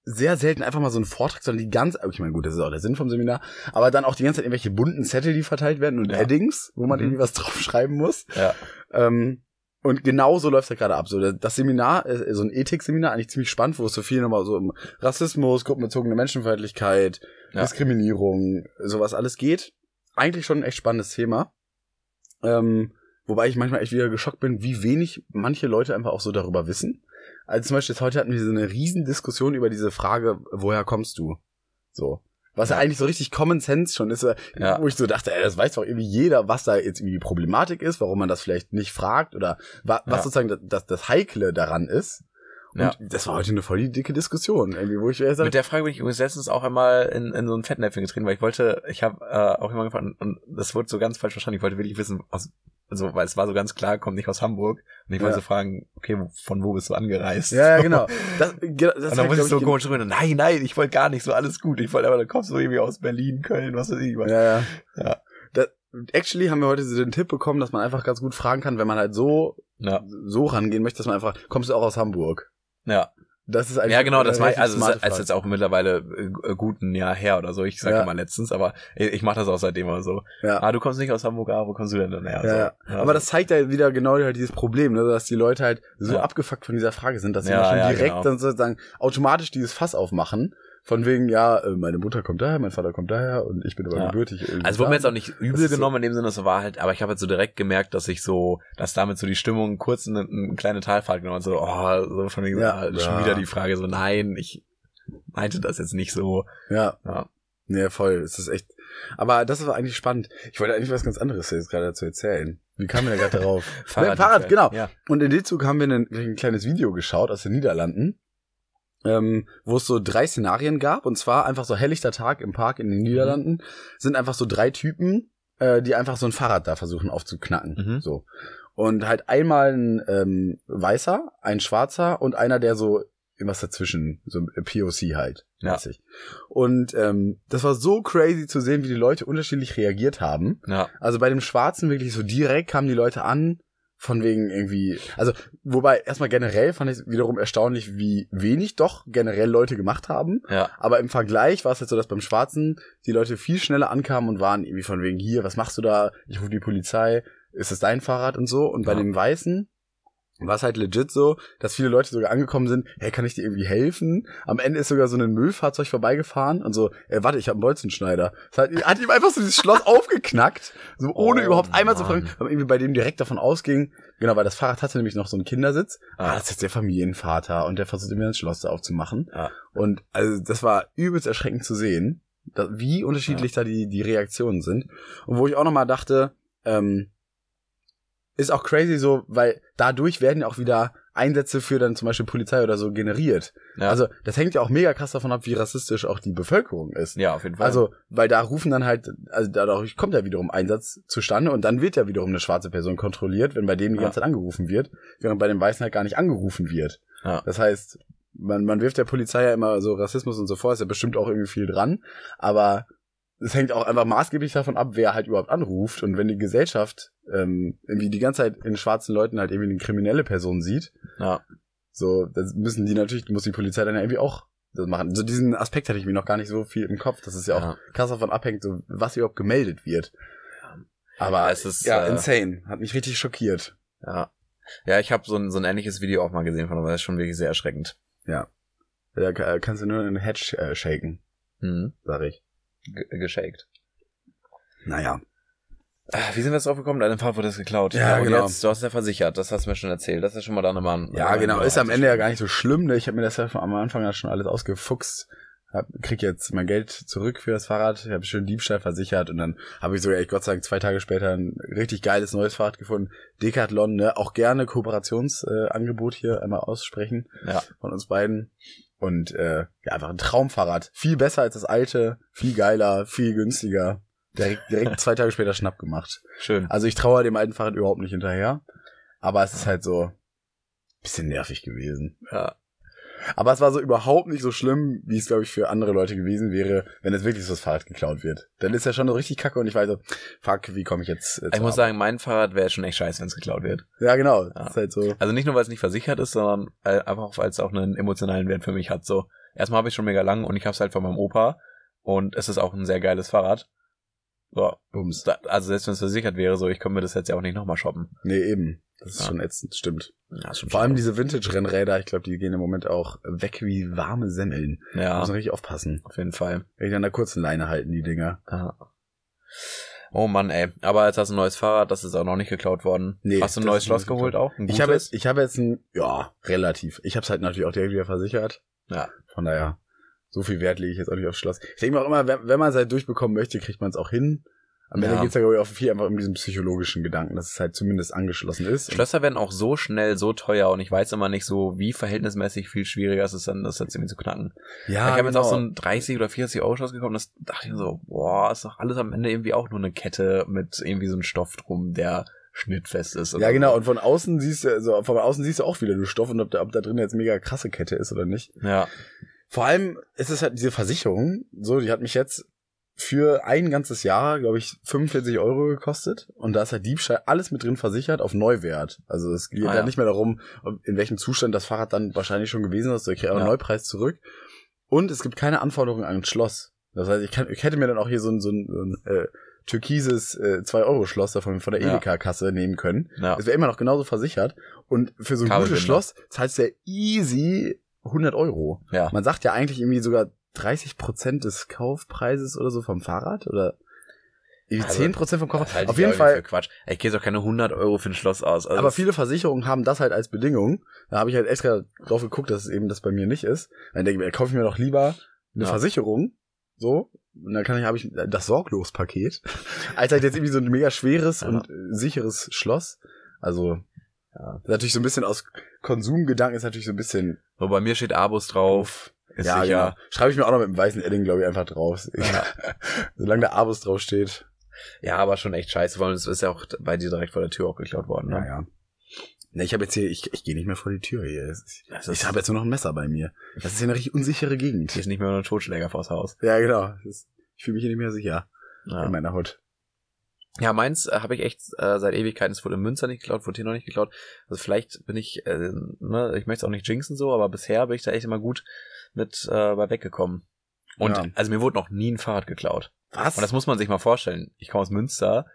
sehr selten einfach mal so ein Vortrag, sondern die ganz, ich meine, gut, das ist auch der Sinn vom Seminar, aber dann auch die ganze Zeit irgendwelche bunten Zettel, die verteilt werden und Ja. Eddings, wo man Mhm. irgendwie was (laughs) draufschreiben muss. Ja. Ähm, und genau so läuft es gerade ab. So, das Seminar, äh, so ein Ethikseminar, eigentlich ziemlich spannend, wo es so viel nochmal so um Rassismus, gruppenbezogene Menschenfeindlichkeit, Ja. Diskriminierung, sowas alles geht. Eigentlich schon ein echt spannendes Thema. Ähm, wobei ich manchmal echt wieder geschockt bin, wie wenig manche Leute einfach auch so darüber wissen. Also zum Beispiel jetzt heute hatten wir so eine riesen Diskussion über diese Frage, woher kommst du? So. Was ja, Ja. eigentlich so richtig Common Sense schon ist, äh, Ja. wo ich so dachte, ey, das weiß doch irgendwie jeder, was da jetzt irgendwie die Problematik ist, warum man das vielleicht nicht fragt oder wa was Ja. sozusagen das, das, das Heikle daran ist. Und Ja. das war heute eine voll die dicke Diskussion, irgendwie, wo ich mir Mit sage, der Frage bin ich übrigens letztens auch einmal in, in so ein Fettnäpfchen getreten, weil ich wollte, ich habe äh, auch immer gefragt, und das wurde so ganz falsch verstanden, ich wollte wirklich wissen, aus, also, weil es war so ganz klar, kommt nicht aus Hamburg. Und ich wollte Ja. so fragen, okay, von wo bist du angereist? ja, ja, genau. Das, (laughs) ge- das und dann muss ich so komisch rüber, nein, nein, ich wollte gar nicht so, alles gut. Ich wollte aber, dann kommst du irgendwie aus Berlin, Köln, was weiß ich. was. Ja, ja. Ja. Das, actually haben wir heute so den Tipp bekommen, dass man einfach ganz gut fragen kann, wenn man halt so, Ja, so rangehen möchte, dass man einfach, kommst du auch aus Hamburg? Ja. Das ist eigentlich Ja, genau, das war, also ist, ist jetzt auch mittlerweile äh, gut ein Jahr her oder so. Ich sage Ja. mal letztens, aber ich, ich mache das auch seitdem immer so. ja. Ah, du kommst nicht aus Hamburg, ah, wo kommst du denn dann her? Ja, so. ja. Ja, Aber das zeigt ja wieder genau halt dieses Problem, ne, dass die Leute halt so abgefuckt von dieser Frage sind, dass sie Ja, schon direkt genau. dann sozusagen automatisch dieses Fass aufmachen. Von wegen, ja, äh, meine Mutter kommt daher, mein Vater kommt daher und ich bin aber Ja. gebürtig. irgendwie Also wurde mir jetzt auch nicht Das übel ist so- genommen in dem Sinne, es war halt, aber ich habe halt so direkt gemerkt, dass ich so, dass damit so die Stimmung kurz eine, eine kleine Talfahrt genommen hat, so, oh, so von wegen, Ja. ja, schon wieder die Frage, so, nein, ich meinte das jetzt nicht so. Ja, Ja, nee, voll. Es ist echt. Aber das war eigentlich spannend. Ich wollte eigentlich was ganz anderes jetzt gerade dazu erzählen. Wie kam mir da gerade drauf? (laughs) Fahrrad, Fahrrad, genau. Ja, Und in dem Zug haben wir ein, ein kleines Video geschaut aus den Niederlanden, ähm, wo es so drei Szenarien gab. Und zwar einfach so helllichter Tag im Park in den Niederlanden. Sind einfach so drei Typen, äh, die einfach so ein Fahrrad da versuchen aufzuknacken. Mhm. So. Und halt einmal ein ähm, weißer, ein schwarzer und einer, der so irgendwas dazwischen, so POC halt. Ja. mäßig. Und ähm, das war so crazy zu sehen, wie die Leute unterschiedlich reagiert haben. Ja. Also bei dem Schwarzen wirklich so direkt kamen die Leute an, von wegen irgendwie, also wobei erstmal generell fand ich wiederum erstaunlich, wie wenig doch generell Leute gemacht haben. Ja. Aber im Vergleich war es jetzt so, dass beim Schwarzen die Leute viel schneller ankamen und waren irgendwie von wegen hier, was machst du da? Ich rufe die Polizei, ist es dein Fahrrad und so. Und bei Ja. dem Weißen war es halt legit so, dass viele Leute sogar angekommen sind, hey, kann ich dir irgendwie helfen? Am Ende ist sogar so ein Müllfahrzeug vorbeigefahren und so, äh, warte, ich habe einen Bolzenschneider. Das hat, hat ihm einfach so dieses Schloss (laughs) aufgeknackt, so ohne Oh, überhaupt einmal zu Mann. fragen, weil man irgendwie bei dem direkt davon ausging, genau, weil das Fahrrad hatte nämlich noch so einen Kindersitz, ah, Ah. das ist jetzt der Familienvater und der versucht immer das Schloss da aufzumachen. Ja. Und also das war übelst erschreckend zu sehen, wie unterschiedlich da die, die Reaktionen sind. Und wo ich auch nochmal dachte, ähm, ist auch crazy so, weil dadurch werden ja auch wieder Einsätze für dann zum Beispiel Polizei oder so generiert. Ja. Also das hängt ja auch mega krass davon ab, wie rassistisch auch die Bevölkerung ist. ja, auf jeden Fall. Also, weil da rufen dann halt, also dadurch kommt ja wiederum Einsatz zustande und dann wird ja wiederum eine schwarze Person kontrolliert, wenn bei dem die Ja. ganze Zeit angerufen wird, während bei den Weißen halt gar nicht angerufen wird. Ja. Das heißt, man, man wirft der Polizei ja immer so Rassismus und so vor, ist ja bestimmt auch irgendwie viel dran, aber es hängt auch einfach maßgeblich davon ab, wer halt überhaupt anruft und wenn die Gesellschaft ähm, irgendwie die ganze Zeit in schwarzen Leuten halt irgendwie eine kriminelle Person sieht, ja. so, das müssen die natürlich, muss die Polizei dann ja irgendwie auch das machen. So diesen Aspekt hatte ich mir noch gar nicht so viel im Kopf, dass es ja auch Ja. krass davon abhängt, so was überhaupt gemeldet wird. Aber Es ist, ja, äh, insane. Hat mich richtig schockiert. Ja. Ja, ich habe so ein, so ein ähnliches Video auch mal gesehen von, aber das ist schon wirklich sehr erschreckend. Da ka- kannst du nur einen Hedge äh, shaken, Mhm. sag ich. G geschakt. Naja. Ah, Wie sind wir jetzt drauf gekommen? Dein Fahrrad wurde jetzt geklaut. Ja, und genau. Jetzt, du hast ja versichert, das hast du mir schon erzählt. Das ist schon mal dann immer Ja, genau. Ist am Ende ja gar nicht so schlimm. Ne? Ich habe mir das ja am Anfang ja schon alles ausgefuchst. Hab, krieg jetzt mein Geld zurück für das Fahrrad. Ich habe schön Diebstahl versichert und dann habe ich sogar echt Gott sei Dank zwei Tage später ein richtig geiles neues Fahrrad gefunden. Decathlon, ne? Auch gerne Kooperationsangebot äh, hier einmal aussprechen Ja. von uns beiden. Und äh, ja, einfach ein Traumfahrrad. Viel besser als das alte, viel geiler, viel günstiger. Direkt, direkt zwei Tage später Schnapp gemacht. Schön. Also ich traue dem alten Fahrrad überhaupt nicht hinterher. Aber es ist halt so bisschen nervig gewesen. Ja. Aber es war so überhaupt nicht so schlimm, wie es, glaube ich, für andere Leute gewesen wäre, wenn es wirklich so das Fahrrad geklaut wird. Dann ist ja schon so richtig kacke und ich weiß so, fuck, wie komme ich jetzt äh, Ich muss Arbeit? sagen, mein Fahrrad wäre schon echt scheiße, wenn es geklaut wird. Ja, genau. Ja. Halt so. Also nicht nur, weil es nicht versichert ist, sondern äh, einfach auch, weil es auch einen emotionalen Wert für mich hat. So, erstmal habe ich schon mega lang und ich habe es halt von meinem Opa und es ist auch ein sehr geiles Fahrrad. So, Bums. da, also selbst wenn es versichert wäre, so, ich könnte mir das jetzt ja auch nicht nochmal shoppen. Nee, eben. Das ist Ja. schon ätzend, stimmt. Ja, schon Vor allem diese Vintage-Rennräder, ich glaube, die gehen im Moment auch weg wie warme Semmeln. Da Ja, muss man richtig aufpassen. auf jeden Fall. Wenn die an der kurzen Leine halten, die Dinger. Ja. Oh Mann, ey. Aber jetzt hast du ein neues Fahrrad, das ist auch noch nicht geklaut worden. Nee, hast du ein neues Schloss geholt auch? Ich habe jetzt, ich habe jetzt ein, ja, relativ. Ich habe es halt natürlich auch direkt wieder versichert. Ja. Von daher, so viel Wert lege ich jetzt auch nicht aufs Schloss. Ich denke mir auch immer, wenn, wenn man es halt durchbekommen möchte, kriegt man es auch hin. Am Ende Ja. geht's ja, glaube ich, auch viel einfach um diesen psychologischen Gedanken, dass es halt zumindest angeschlossen ist. Schlösser werden auch so schnell so teuer und ich weiß immer nicht so, wie verhältnismäßig viel schwieriger es ist, dann das jetzt irgendwie zu knacken. ja, ich habe jetzt auch genau. so ein 30 oder 40 Euro Schloss gekommen, das dachte ich mir so, boah, ist doch alles am Ende irgendwie auch nur eine Kette mit irgendwie so einem Stoff drum, der schnittfest ist. Ja, genau. Und von außen siehst du, also von außen siehst du auch wieder du Stoff und ob da, ob da drin jetzt mega krasse Kette ist oder nicht. Ja, Vor allem ist es halt diese Versicherung, so, die hat mich jetzt für ein ganzes Jahr, glaube ich, 45 Euro gekostet. Und da ist halt Diebstahl alles mit drin versichert auf Neuwert. Also es geht Ah, ja ja. nicht mehr darum, in welchem Zustand das Fahrrad dann wahrscheinlich schon gewesen ist. Ich kriege auch einen Ja. Neupreis zurück. Und es gibt keine Anforderungen an ein Schloss. Das heißt, ich, kann, ich hätte mir dann auch hier so ein, so ein, so ein äh, türkises äh, 2-Euro-Schloss davon von der Ja. Edeka-Kasse nehmen können. ja. Es wäre immer noch genauso versichert. Und für so ein gutes Schloss zahlst du ja easy 100 Euro. ja. Man sagt ja eigentlich irgendwie sogar 30 Prozent des Kaufpreises oder so vom Fahrrad oder Also, 10 Prozent vom Das Kaufpreis. halte Auf jeden Fall. Für Quatsch. Ich gehe doch keine 100 Euro für ein Schloss aus. Also aber viele Versicherungen haben das halt als Bedingung. Da habe ich halt extra drauf geguckt, dass es eben das bei mir nicht ist. Dann denke ich mir, kaufe ich mir doch lieber eine Ja. Versicherung. So. Und dann kann ich, habe ich das Sorglospaket. (laughs) Als halt jetzt irgendwie so ein mega schweres Ja. und äh, sicheres Schloss. Also, ja. Natürlich so ein bisschen aus Konsumgedanken ist natürlich so ein bisschen So, bei mir steht Abos drauf. Ist ja, sicher. genau. Schreibe ich mir auch noch mit dem weißen Edding, glaube ich, einfach drauf. (laughs) Solange da Abos drauf steht. Ja, aber schon echt scheiße, weil es ist ja auch bei dir direkt vor der Tür auch geklaut worden. Ne? Naja. Ne, ich habe jetzt hier, ich, ich gehe nicht mehr vor die Tür hier. Ich habe jetzt nur noch ein Messer bei mir. Das ist ja eine richtig unsichere Gegend. hier ist nicht mehr nur ein Totschläger vors Haus. Ja, genau. Ich fühle mich hier nicht mehr sicher Ja. in meiner Haut. Ja, meins äh, habe ich echt äh, seit Ewigkeiten. Es wurde in Münster nicht geklaut, wurde hier noch nicht geklaut. Also vielleicht bin ich, äh, ne, ich möchte es auch nicht jinxen so, aber bisher bin ich da echt immer gut mit äh, bei weggekommen. Und Ja. also mir wurde noch nie ein Fahrrad geklaut. Was? Und das muss man sich mal vorstellen. Ich komme aus Münster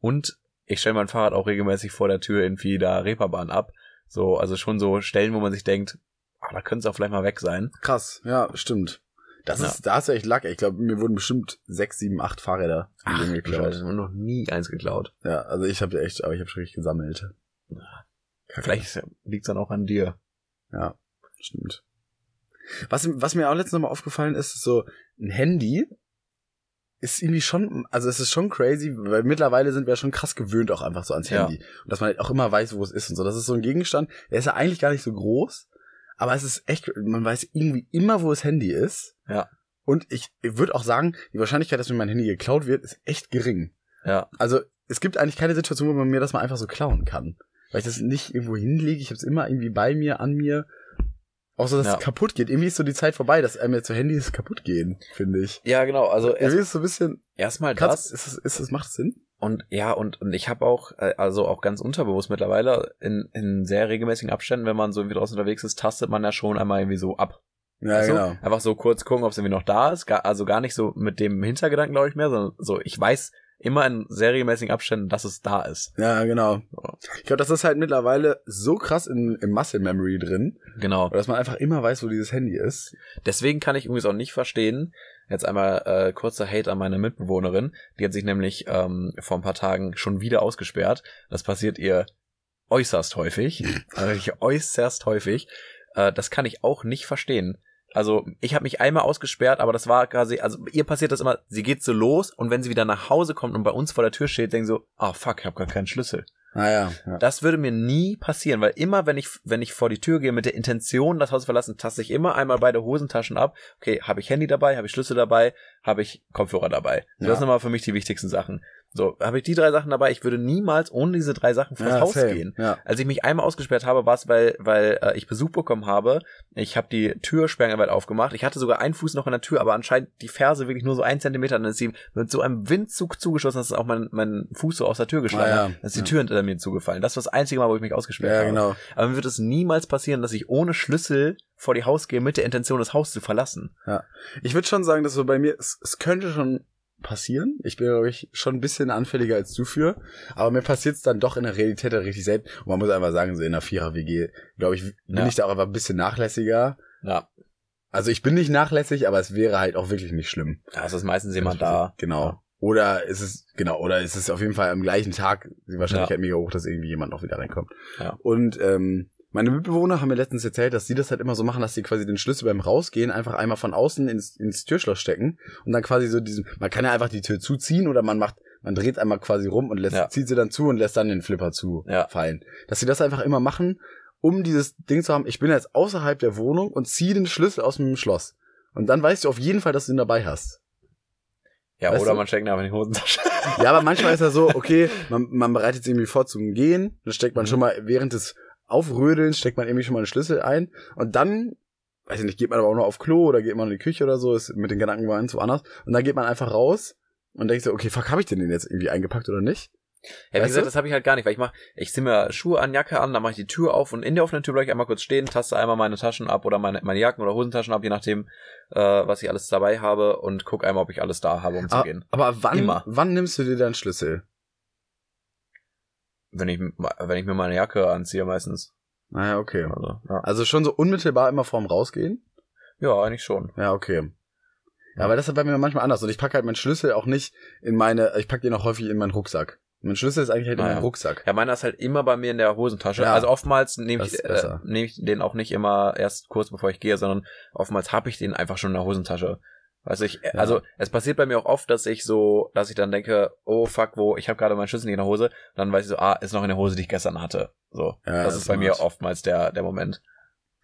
und ich stelle mein Fahrrad auch regelmäßig vor der Tür irgendwie da Reeperbahn ab. So, also schon so Stellen, wo man sich denkt, ah, da könnte es auch vielleicht mal weg sein. Krass, ja, stimmt. Das Ja. ist, da hast du echt Lack. Ich glaube, mir wurden bestimmt sechs, sieben, acht Fahrräder denen geklaut. Scheiße, noch nie eins geklaut. Ja, also ich habe ja echt, aber ich habe schon richtig gesammelt. Kacke. Vielleicht liegt's dann auch an dir. Ja, stimmt. Was, was mir auch letztens nochmal aufgefallen ist, ist so, ein Handy ist irgendwie schon, also es ist schon crazy, weil mittlerweile sind wir schon krass gewöhnt auch einfach so ans Ja. Handy. Und dass man halt auch immer weiß, wo es ist und so. Das ist so ein Gegenstand, der ist ja eigentlich gar nicht so groß, aber es ist echt, man weiß irgendwie immer, wo das Handy ist. Ja. Und ich, ich würde auch sagen, die Wahrscheinlichkeit, dass mir mein Handy geklaut wird, ist echt gering. Ja, Also es gibt eigentlich keine Situation, wo man mir das mal einfach so klauen kann. Weil ich das nicht irgendwo hinlege. Ich habe es immer irgendwie bei mir, an mir. Auch so, dass Ja. es kaputt geht. Irgendwie ist so die Zeit vorbei, dass einem jetzt so Handys kaputt gehen, finde ich. ja genau. Also Irgendwie erst- ist so ein bisschen. erstmal das. ist es, ist es, macht Sinn? Und ja, und, und ich habe auch, äh, also auch ganz unterbewusst mittlerweile, in, in sehr regelmäßigen Abständen, wenn man so irgendwie draußen unterwegs ist, tastet man ja schon einmal irgendwie so ab. Ja, du? genau. Einfach so kurz gucken, ob es irgendwie noch da ist. Gar, also gar nicht so mit dem Hintergedanken, glaube ich, mehr, sondern so, ich weiß immer in sehr regelmäßigen Abständen, dass es da ist. Ja, genau. Ich glaube, das ist halt mittlerweile so krass in, im Muscle Memory drin, Genau. dass man einfach immer weiß, wo dieses Handy ist. Deswegen kann ich übrigens auch nicht verstehen, jetzt einmal äh, kurzer Hate an meine Mitbewohnerin, die hat sich nämlich ähm, vor ein paar Tagen schon wieder ausgesperrt. Das passiert ihr äußerst häufig, (laughs) also äußerst häufig. Äh, das kann ich auch nicht verstehen. Also ich habe mich einmal ausgesperrt, aber das war quasi, also ihr passiert das immer, sie geht so los und wenn sie wieder nach Hause kommt und bei uns vor der Tür steht, denkt so, ah fuck, ich habe gar keinen Schlüssel. Naja. Ja. Das würde mir nie passieren, weil immer, wenn ich, wenn ich vor die Tür gehe mit der Intention, das Haus zu verlassen, taste ich immer einmal beide Hosentaschen ab. Okay, habe ich Handy dabei, habe ich Schlüssel dabei, habe ich Kopfhörer dabei. Ja. Das sind immer für mich die wichtigsten Sachen. So, habe ich die drei Sachen dabei, ich würde niemals ohne diese drei Sachen vors Ja, Haus same. gehen. Ja. Als ich mich einmal ausgesperrt habe, war es, weil, weil äh, ich Besuch bekommen habe. Ich habe die Tür sperrangelweit aufgemacht. Ich hatte sogar einen Fuß noch in der Tür, aber anscheinend die Ferse wirklich nur so ein Zentimeter. Dann ist sie mit so einem Windzug zugeschossen, dass auch mein, mein Fuß so aus der Tür geschlagen Ah, ja. Dann ist die Ja. Tür hinter mir zugefallen. Das war das einzige Mal, wo ich mich ausgesperrt Ja, habe. genau. Aber mir wird es niemals passieren, dass ich ohne Schlüssel vor die Haus gehe mit der Intention, das Haus zu verlassen. Ich würde schon sagen, dass so bei mir, es, es könnte schon passieren. Ich bin, glaube ich, schon ein bisschen anfälliger als du für. Aber mir passiert es dann doch in der Realität halt richtig selten. Und man muss einfach sagen, so in einer Vierer-WG, glaube ich, bin Ja. ich da auch einfach ein bisschen nachlässiger. Ja. Also ich bin nicht nachlässig, aber es wäre halt auch wirklich nicht schlimm. Ist es meistens jemand da. Genau. Oder ist es, genau, oder ist es auf jeden Fall am gleichen Tag die Wahrscheinlichkeit mega hoch, dass irgendwie jemand noch wieder reinkommt. Ja. Und ähm, meine Mitbewohner haben mir letztens erzählt, dass sie das halt immer so machen, dass sie quasi den Schlüssel beim Rausgehen einfach einmal von außen ins, ins Türschloss stecken und dann quasi so diesen, man kann ja einfach die Tür zuziehen oder man macht, man dreht einmal quasi rum und lässt, Ja. zieht sie dann zu und lässt dann den Flipper zu Ja. fallen. Dass sie das einfach immer machen, um dieses Ding zu haben, ich bin jetzt außerhalb der Wohnung und ziehe den Schlüssel aus dem Schloss. Und dann weißt du auf jeden Fall, dass du ihn dabei hast. Ja, Weißt oder du? man steckt ihn einfach in die Hosentasche. Ja, aber manchmal ist er so, okay, man, man bereitet sich irgendwie vor zum Gehen, dann steckt man Mhm. schon mal während des Aufrödelns, steckt man irgendwie schon mal einen Schlüssel ein und dann, weiß ich nicht, geht man aber auch noch auf Klo oder geht man in die Küche oder so, ist mit den Gedanken ganz woanders und dann geht man einfach raus und denkt so, okay, fuck, habe ich den denn jetzt irgendwie eingepackt oder nicht? Ja, wie gesagt, du? das habe ich halt gar nicht, weil ich mach, ich ziehe mir Schuhe an, Jacke an, dann mache ich die Tür auf und in der offenen Tür bleibe ich einmal kurz stehen, taste einmal meine Taschen ab oder meine, meine Jacken oder Hosentaschen ab, je nachdem, äh, was ich alles dabei habe und guck einmal, ob ich alles da habe, um zu Aber, gehen. aber wann, Immer. wann nimmst du dir deinen Schlüssel? Wenn ich, wenn ich mir meine Jacke anziehe meistens. Naja, okay. Also, ja. Also schon so unmittelbar immer vorm Rausgehen? ja, eigentlich schon. Ja, okay. Ja, aber das ist bei mir manchmal anders. Und ich packe halt meinen Schlüssel auch nicht in meine, ich packe den auch häufig in meinen Rucksack. Mein Schlüssel ist eigentlich halt in Ah, meinem ja. Rucksack. Ja, meiner ist halt immer bei mir in der Hosentasche. Ja. Also oftmals nehme ich, äh, nehme ich den auch nicht immer erst kurz bevor ich gehe, sondern oftmals habe ich den einfach schon in der Hosentasche. Weißt du, ich, Ja. also es passiert bei mir auch oft, dass ich so, dass ich dann denke, oh fuck, wo, ich habe gerade meinen Schlüssel nicht in der Hose, dann weiß ich so, ah, ist noch in der Hose, die ich gestern hatte. So, Ja, das das ist bei mir smart. oftmals der der Moment.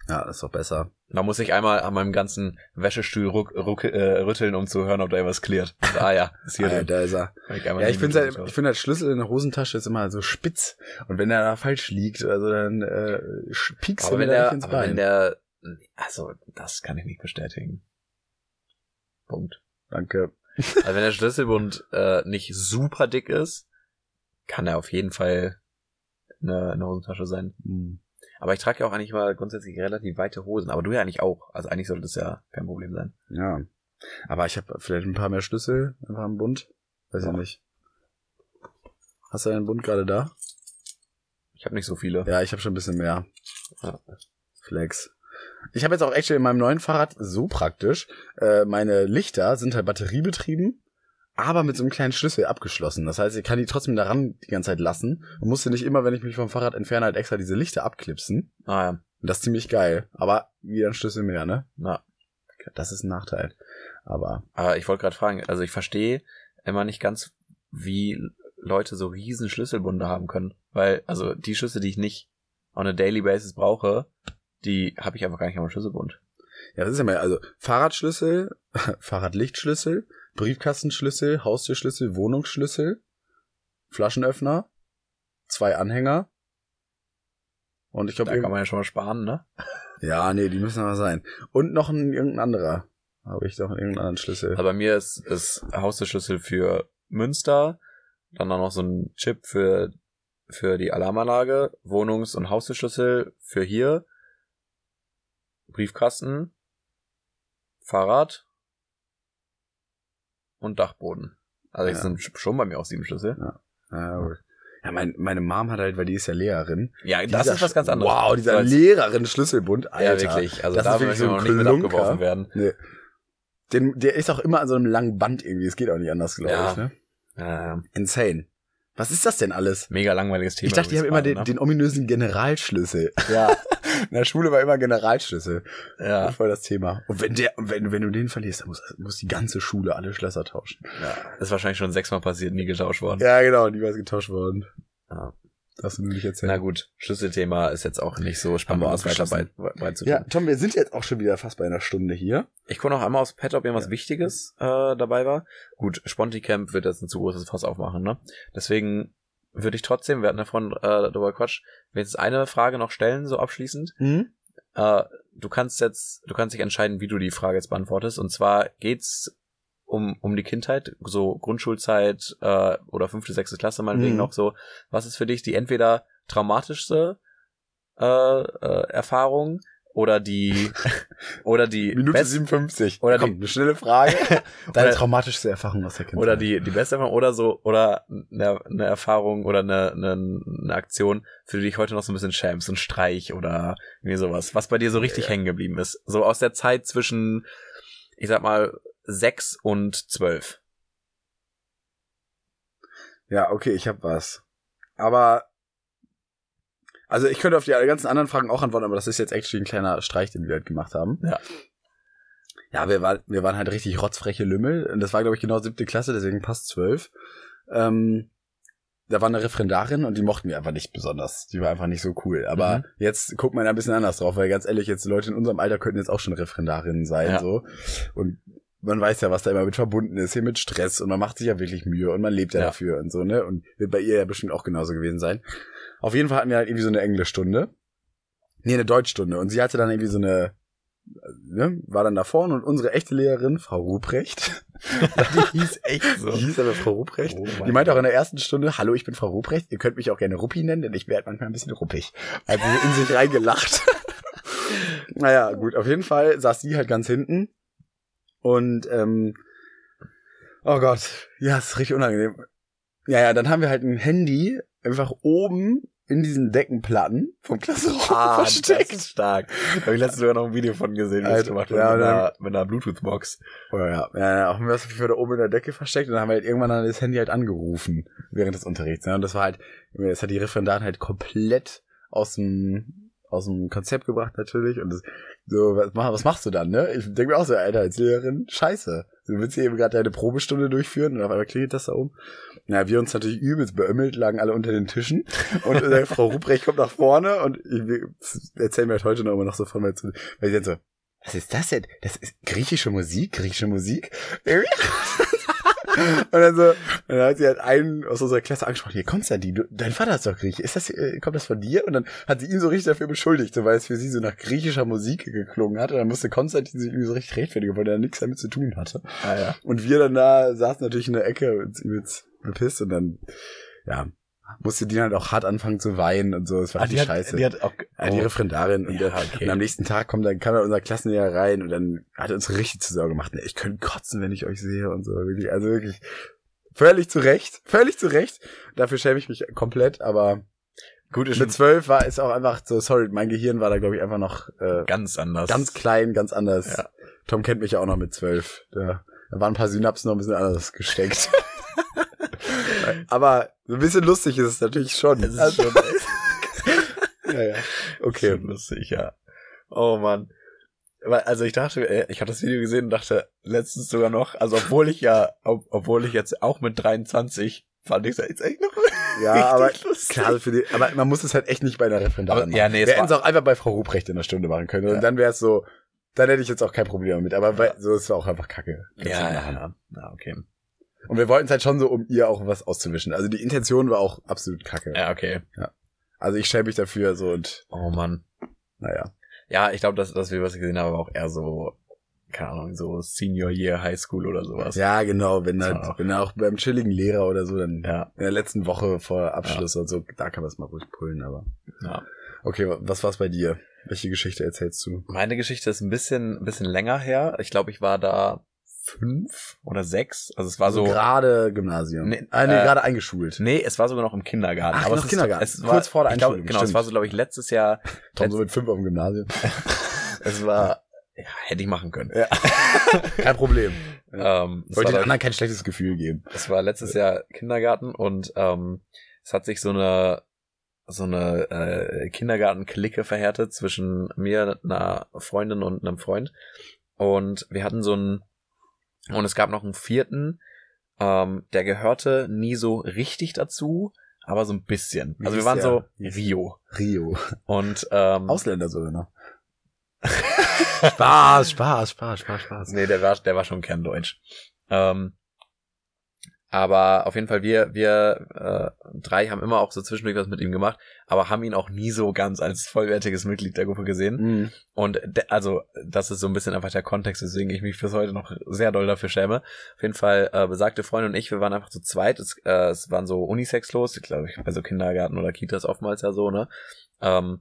Ja, ist doch besser. Da muss ich einmal an meinem ganzen Wäschestuhl ruck, ruck, äh, rütteln, um zu hören, ob da irgendwas klärt. Ah ja, ist hier Ah, ja, da ist er. Ich Ja, ich finde halt, ich finde halt Schlüssel in der Hosentasche ist immer so spitz. Und wenn der da falsch liegt, also dann äh, piekst er mir da nicht ins aber wenn Bein. der, also, das kann ich nicht bestätigen. Punkt. Danke. (laughs) Also wenn der Schlüsselbund äh, nicht super dick ist, kann er auf jeden Fall eine, eine Hosentasche sein. Hm. Aber ich trage ja auch eigentlich mal grundsätzlich relativ weite Hosen. Aber du ja eigentlich auch. Also eigentlich sollte das ja kein Problem sein. Ja. Aber ich habe vielleicht ein paar mehr Schlüssel einfach im Bund. Weiß ich Ja. nicht. Hast du deinen Bund gerade da? Ich habe nicht so viele. Ja, ich habe schon ein bisschen mehr. Ja. Flex. Ich habe jetzt auch actually in meinem neuen Fahrrad so praktisch. Äh, meine Lichter sind halt batteriebetrieben, aber mit so einem kleinen Schlüssel abgeschlossen. Das heißt, ich kann die trotzdem daran die ganze Zeit lassen und musste nicht immer, wenn ich mich vom Fahrrad entferne, halt extra diese Lichter abklipsen. Ah ja. Und das ist ziemlich geil. Aber wieder ein Schlüssel mehr, ne? Na. Das ist ein Nachteil. Aber Aber ich wollte gerade fragen, also ich verstehe immer nicht ganz, wie Leute so riesen Schlüsselbunde haben können. Weil, also die Schlüssel, die ich nicht on a daily basis brauche, die habe ich einfach gar nicht am Schlüsselbund. ja, das ist ja mal, also Fahrradschlüssel, (laughs) Fahrradlichtschlüssel, Briefkastenschlüssel, Haustürschlüssel, Wohnungsschlüssel, Flaschenöffner, zwei Anhänger. Und ich Da glaube, kann man ja schon mal sparen, ne? ja, nee, die müssen aber sein. Und noch ein irgendein anderer. Habe ich doch irgendeinen anderen Schlüssel. Aber bei mir ist, ist Haustürschlüssel für Münster, dann auch noch so ein Chip für, für die Alarmanlage, Wohnungs- und Haustürschlüssel für hier, Briefkasten, Fahrrad und Dachboden. Also das Ja. sind schon bei mir auch sieben Schlüssel. ja, ja mein, meine Mom hat halt, weil die ist ja Lehrerin. Ja, das Dieser ist was ganz anderes. Wow, dieser Als- Lehrerin Schlüsselbund, Alter. Ja, wirklich. Also das da ist wirklich so ein nicht mit abgeworfen werden. Nee. Den, der ist auch immer an so einem langen Band irgendwie. Es geht auch nicht anders, glaube Ja. ich. Ne? Ja, Insane. Was ist das denn alles? mega langweiliges Thema. ich dachte, die haben immer den, gerade, den ominösen Generalschlüssel. ne? Ja, (laughs) In der Schule war immer Generalschlüssel. ja. Voll das Thema. Und wenn der, wenn, wenn du den verlierst, dann muss, muss die ganze Schule alle Schlösser tauschen. ja. Ist wahrscheinlich schon sechsmal passiert, nie getauscht worden. Ja, genau, war getauscht worden. Ja. Darfst du nur nicht erzählen. Na gut, Schlüsselthema ist jetzt auch nicht so spannend, das weiter bei, bei zu Ja. Tom, wir sind jetzt auch schon wieder fast bei einer Stunde hier. Ich gucke noch einmal aufs Pad, ob irgendwas Ja. Wichtiges äh, dabei war. Gut, Sponti-Camp wird jetzt ein zu großes Fass aufmachen, ne? Deswegen würde ich trotzdem, wir hatten davon äh, darüber Quatsch, jetzt eine Frage noch stellen, so abschließend. Hm? Äh, du kannst jetzt, du kannst dich entscheiden, wie du die Frage jetzt beantwortest. Und zwar geht's um, um die Kindheit, so Grundschulzeit äh, oder fünfte, sechste Klasse meinetwegen Mhm. noch so. Was ist für dich die entweder traumatischste äh, äh, Erfahrung oder die oder die (laughs) Minute best- 57. oder Komm, die- eine schnelle Frage. (laughs) (laughs) Deine Oder- traumatischste Erfahrung aus der Kindheit. oder die die beste Erfahrung oder so oder eine, eine Erfahrung oder eine, eine, eine Aktion, für die du dich heute noch so ein bisschen schämst, ein Streich oder irgendwie sowas, was bei dir so richtig Ja. hängen geblieben ist, so aus der Zeit zwischen ich sag mal sechs und zwölf. Ja, okay, ich hab was. Aber also ich könnte auf die ganzen anderen Fragen auch antworten, aber das ist jetzt actually ein kleiner Streich, den wir halt gemacht haben. Ja. Ja, wir, war, wir waren halt richtig rotzfreche Lümmel. Und das war, glaube ich, genau siebte Klasse, deswegen passt zwölf. Ähm, da war eine Referendarin und die mochten wir einfach nicht besonders. Die war einfach nicht so cool. Aber Mhm. jetzt guckt man ein bisschen anders drauf, weil ganz ehrlich, jetzt Leute in unserem Alter könnten jetzt auch schon Referendarinnen sein. Ja. so Und man weiß ja, was da immer mit verbunden ist, hier mit Stress und man macht sich ja wirklich Mühe und man lebt ja, Ja. dafür und so, ne? Und wird bei ihr ja bestimmt auch genauso gewesen sein. Auf jeden Fall hatten wir halt irgendwie so eine Englischstunde. Nee, eine Deutschstunde. Und sie hatte dann irgendwie so eine, ne, war dann da vorne und unsere echte Lehrerin, Frau Ruprecht, (laughs) Die hieß echt (laughs) so. die hieß aber Frau Ruprecht, Oh die meinte auch in der ersten Stunde, hallo, ich bin Frau Ruprecht, ihr könnt mich auch gerne Ruppi nennen, denn ich werde manchmal ein bisschen ruppig. Also in sich reingelacht. (laughs) naja, gut, auf jeden Fall saß sie halt ganz hinten und ähm, oh Gott, ja, ist richtig unangenehm. Ja, ja, dann haben wir halt ein Handy einfach oben in diesen Deckenplatten vom Klassenraum Ah, (laughs) das versteckt. ist stark. Da habe ich letztens sogar noch ein Video von gesehen, wie das Alter, gemacht ja, mit, einer, mit einer Bluetooth-Box. Oh ja, ja, ja, haben wir das da oben in der Decke versteckt und dann haben wir halt irgendwann dann das Handy halt angerufen während des Unterrichts. Ne? Und das war halt, das hat die Referendarin halt komplett aus dem aus dem Konzept gebracht natürlich und das, so was, mach- was machst du dann ne ich denke mir auch so Alter als Lehrerin scheiße du willst hier eben gerade deine Probestunde durchführen und auf einmal klingelt das da oben. Na, wir uns natürlich übelst beömmelt, lagen alle unter den Tischen und äh, Frau Ruprecht kommt nach vorne und ich erzähle mir halt heute noch immer noch so von mir zu, weil sie dann so, was ist das denn? Das ist griechische Musik, griechische Musik. (laughs) und dann so, dann hat sie halt einen aus unserer Klasse angesprochen, hier Konstantin, du, dein Vater ist doch Grieche, ist das, äh, kommt das von dir? Und dann hat sie ihn so richtig dafür beschuldigt, so, weil es für sie so nach griechischer Musik geklungen hat. Und dann musste Konstantin sich irgendwie so richtig rechtfertigen, weil er nichts damit zu tun hatte. Ah, ja. Und wir dann da saßen natürlich in der Ecke und übelst bepisst und dann, ja, musste die halt auch hart anfangen zu weinen und so. Es war Ah, richtig die, scheiße. hat, die hat auch. Ja, die Referendarin und, Ja, der, okay. und am nächsten Tag kommt dann kam dann unser Klassenlehrer rein und dann hat er uns richtig zu Sorge gemacht. Ne, Ich könnte kotzen, wenn ich euch sehe und so. Wirklich, also wirklich völlig zu Recht, völlig zu Recht. Dafür schäme ich mich komplett, aber gut ist mit zwölf war es auch einfach so, sorry, mein Gehirn war da glaube ich einfach noch äh, ganz anders. ganz klein, ganz anders. Ja. Tom kennt mich ja auch noch mit zwölf. Da, da waren ein paar Synapsen noch ein bisschen anders gesteckt. (laughs) aber so ein bisschen lustig ist es natürlich schon. Es ist Also- schon, (laughs) ja, ja. Okay. schon lustig, ja. Oh Mann. Weil, Also ich dachte, äh, ich habe das Video gesehen und dachte letztens sogar noch, also obwohl ich ja, ob, obwohl ich jetzt auch mit 23 fand ich es jetzt echt noch (laughs) Ja, aber lustig. klar, also für die, aber man muss es halt echt nicht bei einer Referendarin machen. ja, nee, es Wir hätten es auch einfach bei Frau Ruprecht in der Stunde machen können. Ja. Und dann wäre es so, dann hätte ich jetzt auch kein Problem damit. Aber bei, so ist es auch einfach kacke. Kannst Ja, ja, ja. ja, okay. Und wir wollten es halt schon so, um ihr auch was auszuwischen. Also die Intention war auch absolut kacke. Ja, okay. Also ich schäme mich dafür so und Oh Mann. naja. Ja, ich glaube, dass das Video, was gesehen habe, war auch eher so, keine Ahnung, so Senior Year High School oder sowas. Ja, genau, wenn halt, auch- wenn auch beim chilligen Lehrer oder so, dann Ja, in der letzten Woche vor Abschluss und so, da kann man es mal ruhig pullen, aber. ja. Okay, wa- was war's bei dir? Welche Geschichte erzählst du? Meine Geschichte ist ein bisschen, ein bisschen länger her. Ich glaube, ich war da fünf oder sechs. Also es war so. gerade Gymnasium. Nee, ah, nee, äh, gerade eingeschult. Nee, es war sogar noch im Kindergarten. Ach, aber noch es ist, Kindergarten. Es war, Kurz vor der glaub, Einschulung, Genau, es stimmt. war so, glaube ich, letztes Jahr. (laughs) Tom so mit fünf auf dem Gymnasium. (laughs) Es war, ja, hätte ich machen können. Ja. (laughs) Kein Problem. Ähm, es, Wollte den anderen kein schlechtes Gefühl geben. es war letztes Jahr Kindergarten und ähm, es hat sich so eine so eine äh, Kindergarten-Clique verhärtet zwischen mir, einer Freundin und einem Freund. Und wir hatten so einen, und es gab noch einen vierten, ähm, der gehörte nie so richtig dazu, aber so ein bisschen. Wie Also wir waren der? so Rio. Rio. Und ähm, Ausländer sogar noch. (laughs) Spaß, Spaß, Spaß, Spaß, Spaß. Nee, der war, der war schon kerndeutsch. Ähm, aber auf jeden Fall, wir, wir äh, drei haben immer auch so zwischendurch was mit ihm gemacht, aber haben ihn auch nie so ganz als vollwertiges Mitglied der Gruppe gesehen. Mhm. Und also, das ist so ein bisschen einfach der Kontext, weswegen ich mich bis heute noch sehr doll dafür schäme. Auf jeden Fall, äh, besagte Freundin und ich, wir waren einfach zu zweit. Es, äh, es waren so Unisex los, ich glaube, ich bei so Kindergarten oder Kitas oftmals ja so, ne? Ähm,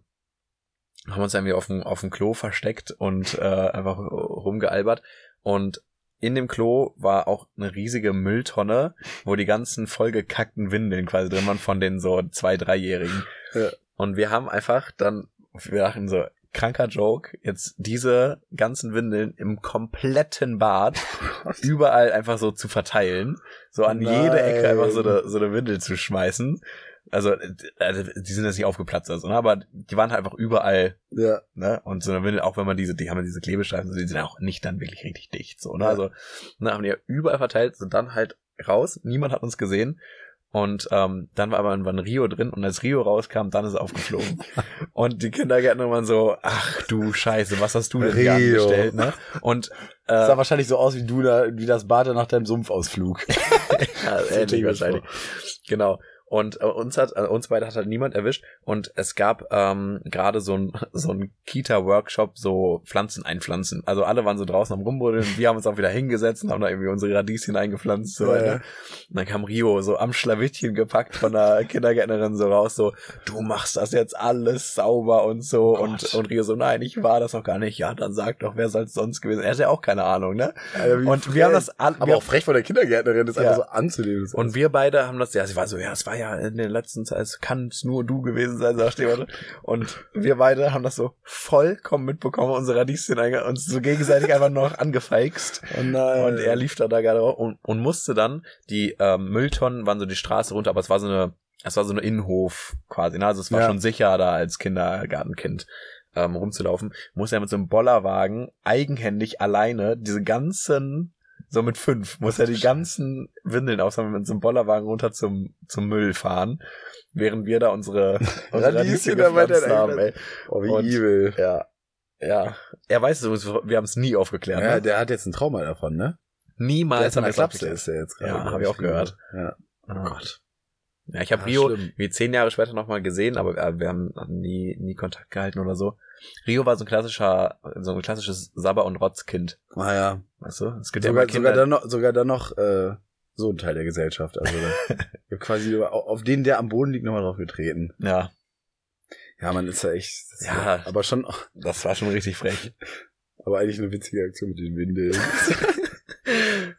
haben uns irgendwie auf dem, auf dem Klo versteckt und äh, einfach rumgealbert. Und in dem Klo war auch eine riesige Mülltonne, wo die ganzen vollgekackten Windeln quasi drin waren von den so zwei, dreijährigen. Ja. Und wir haben einfach dann, wir dachten so, kranker Joke, jetzt diese ganzen Windeln im kompletten Bad überall einfach so zu verteilen, so an jede Ecke einfach so eine, so eine Windel zu schmeißen. Also, äh, also die sind jetzt nicht aufgeplatzt, also, ne? aber die waren halt einfach überall Ja. ne? Und so auch wenn man diese, die haben ja diese Klebestreifen, so, die sind auch nicht dann wirklich richtig dicht, so, ne? Ja. Also, ne, haben die ja überall verteilt, sind dann halt raus, niemand hat uns gesehen. Und ähm, dann war aber irgendwann Rio drin und als Rio rauskam, dann ist er aufgeflogen. (laughs) und die Kindergärtner waren so, ach du Scheiße, was hast du denn hier angestellt, ne? Und (laughs) Das äh, sah wahrscheinlich so aus wie du da, wie das Bad nach deinem Sumpfausflug. (laughs) ja, ähnlich wahrscheinlich. Genau. Und äh, uns hat, äh, uns beide hat halt niemand erwischt. Und es gab ähm, gerade so ein (laughs) so ein Kita-Workshop, so Pflanzen einpflanzen. Also alle waren so draußen am Rumbuddeln. Wir haben uns auch wieder hingesetzt und haben da irgendwie unsere Radieschen eingepflanzt. So Ja, weiter. ja. Und dann kam Rio so am Schlawittchen gepackt von der (laughs) Kindergärtnerin so raus, so, du machst das jetzt alles sauber und so. Gott. Und, und Rio so, nein, ich war das auch gar nicht. Ja, dann sag doch, wer soll's sonst gewesen? Er hat ja auch keine Ahnung, ne? Wie Und wir haben frech. das all, Aber auch frech von der Kindergärtnerin, das Ja. einfach so anzunehmen. Das und wir beide haben das, ja, sie war so, ja, es war ja in der letzten Zeit, es kann es nur du gewesen sein, sagt jemand. Und wir beide haben das so vollkommen mitbekommen, unsere Radieschen uns so gegenseitig einfach noch angefeixt. (laughs) oh nein. Und er lief da, da gerade und, und musste dann, die ähm, Mülltonnen waren so die Straße runter, aber es war so eine, es war so eine Innenhof quasi, ne? Also es war Ja. schon sicher, da als Kindergartenkind ähm, rumzulaufen. Musste er mit so einem Bollerwagen eigenhändig alleine diese ganzen so mit fünf, muss er die ganzen Windeln aussammeln mit so einem Bollerwagen runter zum, zum Müll fahren, während wir da unsere, (laughs) unsere Radieschen gepflanzt haben, ey. Oh, wie Und- evil. Ja. Ja. Er weiß es, übrigens, wir haben es nie aufgeklärt. Ja, ne? der hat jetzt ein Trauma davon, ne? Niemals Der ist in der Klapse ist der jetzt gerade. Ja, glaub hab ich auch gehört. Ja. Oh Gott. Ja, ich habe Ah, Rio schlimm. wie zehn Jahre später nochmal gesehen, aber wir, wir haben nie, nie Kontakt gehalten oder so. Rio war so ein klassischer, so ein klassisches Sabber- und Rotzkind. Ah ja. Weißt du? Es gibt ja Sogar, Kinder. sogar dann noch, sogar dann noch äh, so ein Teil der Gesellschaft. Also (laughs) ich hab quasi auf den, der am Boden liegt, nochmal drauf getreten. ja, Ja, man ist ja echt. ist Ja. Aber schon, das war schon richtig frech. (laughs) aber eigentlich eine witzige Aktion mit den Windeln. (laughs)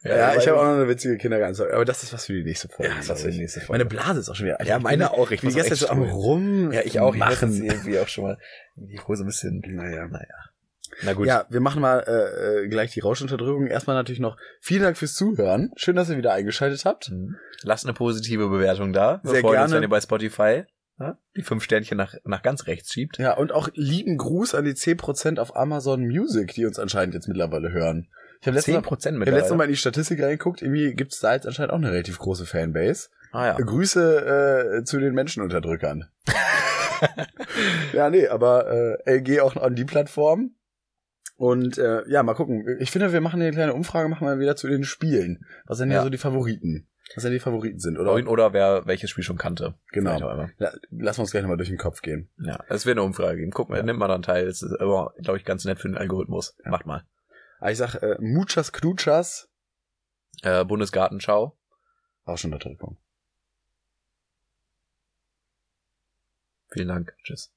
ja, ich habe auch noch eine witzige Kindergartenstory. Aber das ist was für die nächste Folge. Ja, das ist was für die nächste Folge. Meine Blase ist auch schon wieder. Ja, meine auch. Ich bin echt so am. Rum. Ja, ich auch. Ich machen. jetzt irgendwie auch schon mal die Hose ein bisschen. Naja. Naja. Na gut. Ja, wir machen mal äh, äh, gleich die Rauschunterdrückung. Erstmal natürlich noch vielen Dank fürs Zuhören. Schön, dass ihr wieder eingeschaltet habt. Mhm. Lasst eine positive Bewertung da. Wir Sehr freuen uns, gerne. wenn ihr bei Spotify ja, die fünf Sternchen nach, nach ganz rechts schiebt. Ja, und auch lieben Gruß an die 10% auf Amazon Music, die uns anscheinend jetzt mittlerweile hören. Ich habe letztens, Zehn mal- hab letztens Mal in die Statistik reingeguckt. Irgendwie gibt es da jetzt anscheinend auch eine relativ große Fanbase. Ah ja. Grüße äh, zu den Menschenunterdrückern. (laughs) ja, nee, aber äh, LG auch an die Plattform. Und äh, ja, mal gucken. Ich finde, wir machen eine kleine Umfrage, machen wir wieder zu den Spielen. Was sind ja, Ja. so die Favoriten? Was denn die Favoriten sind? Oder, Oder, wer welches Spiel schon kannte. Genau. Lass uns gleich nochmal durch den Kopf gehen. Ja, es wird eine Umfrage geben. Guck mal, Ja. nimmt mal dann teil. Das ist aber, glaube ich, ganz nett für den Algorithmus. Ja. Macht mal. Aber ich sag, äh, Muchas Knuchas. Äh, Bundesgartenschau. Auch schon der Punkt. Vielen Dank. Tschüss.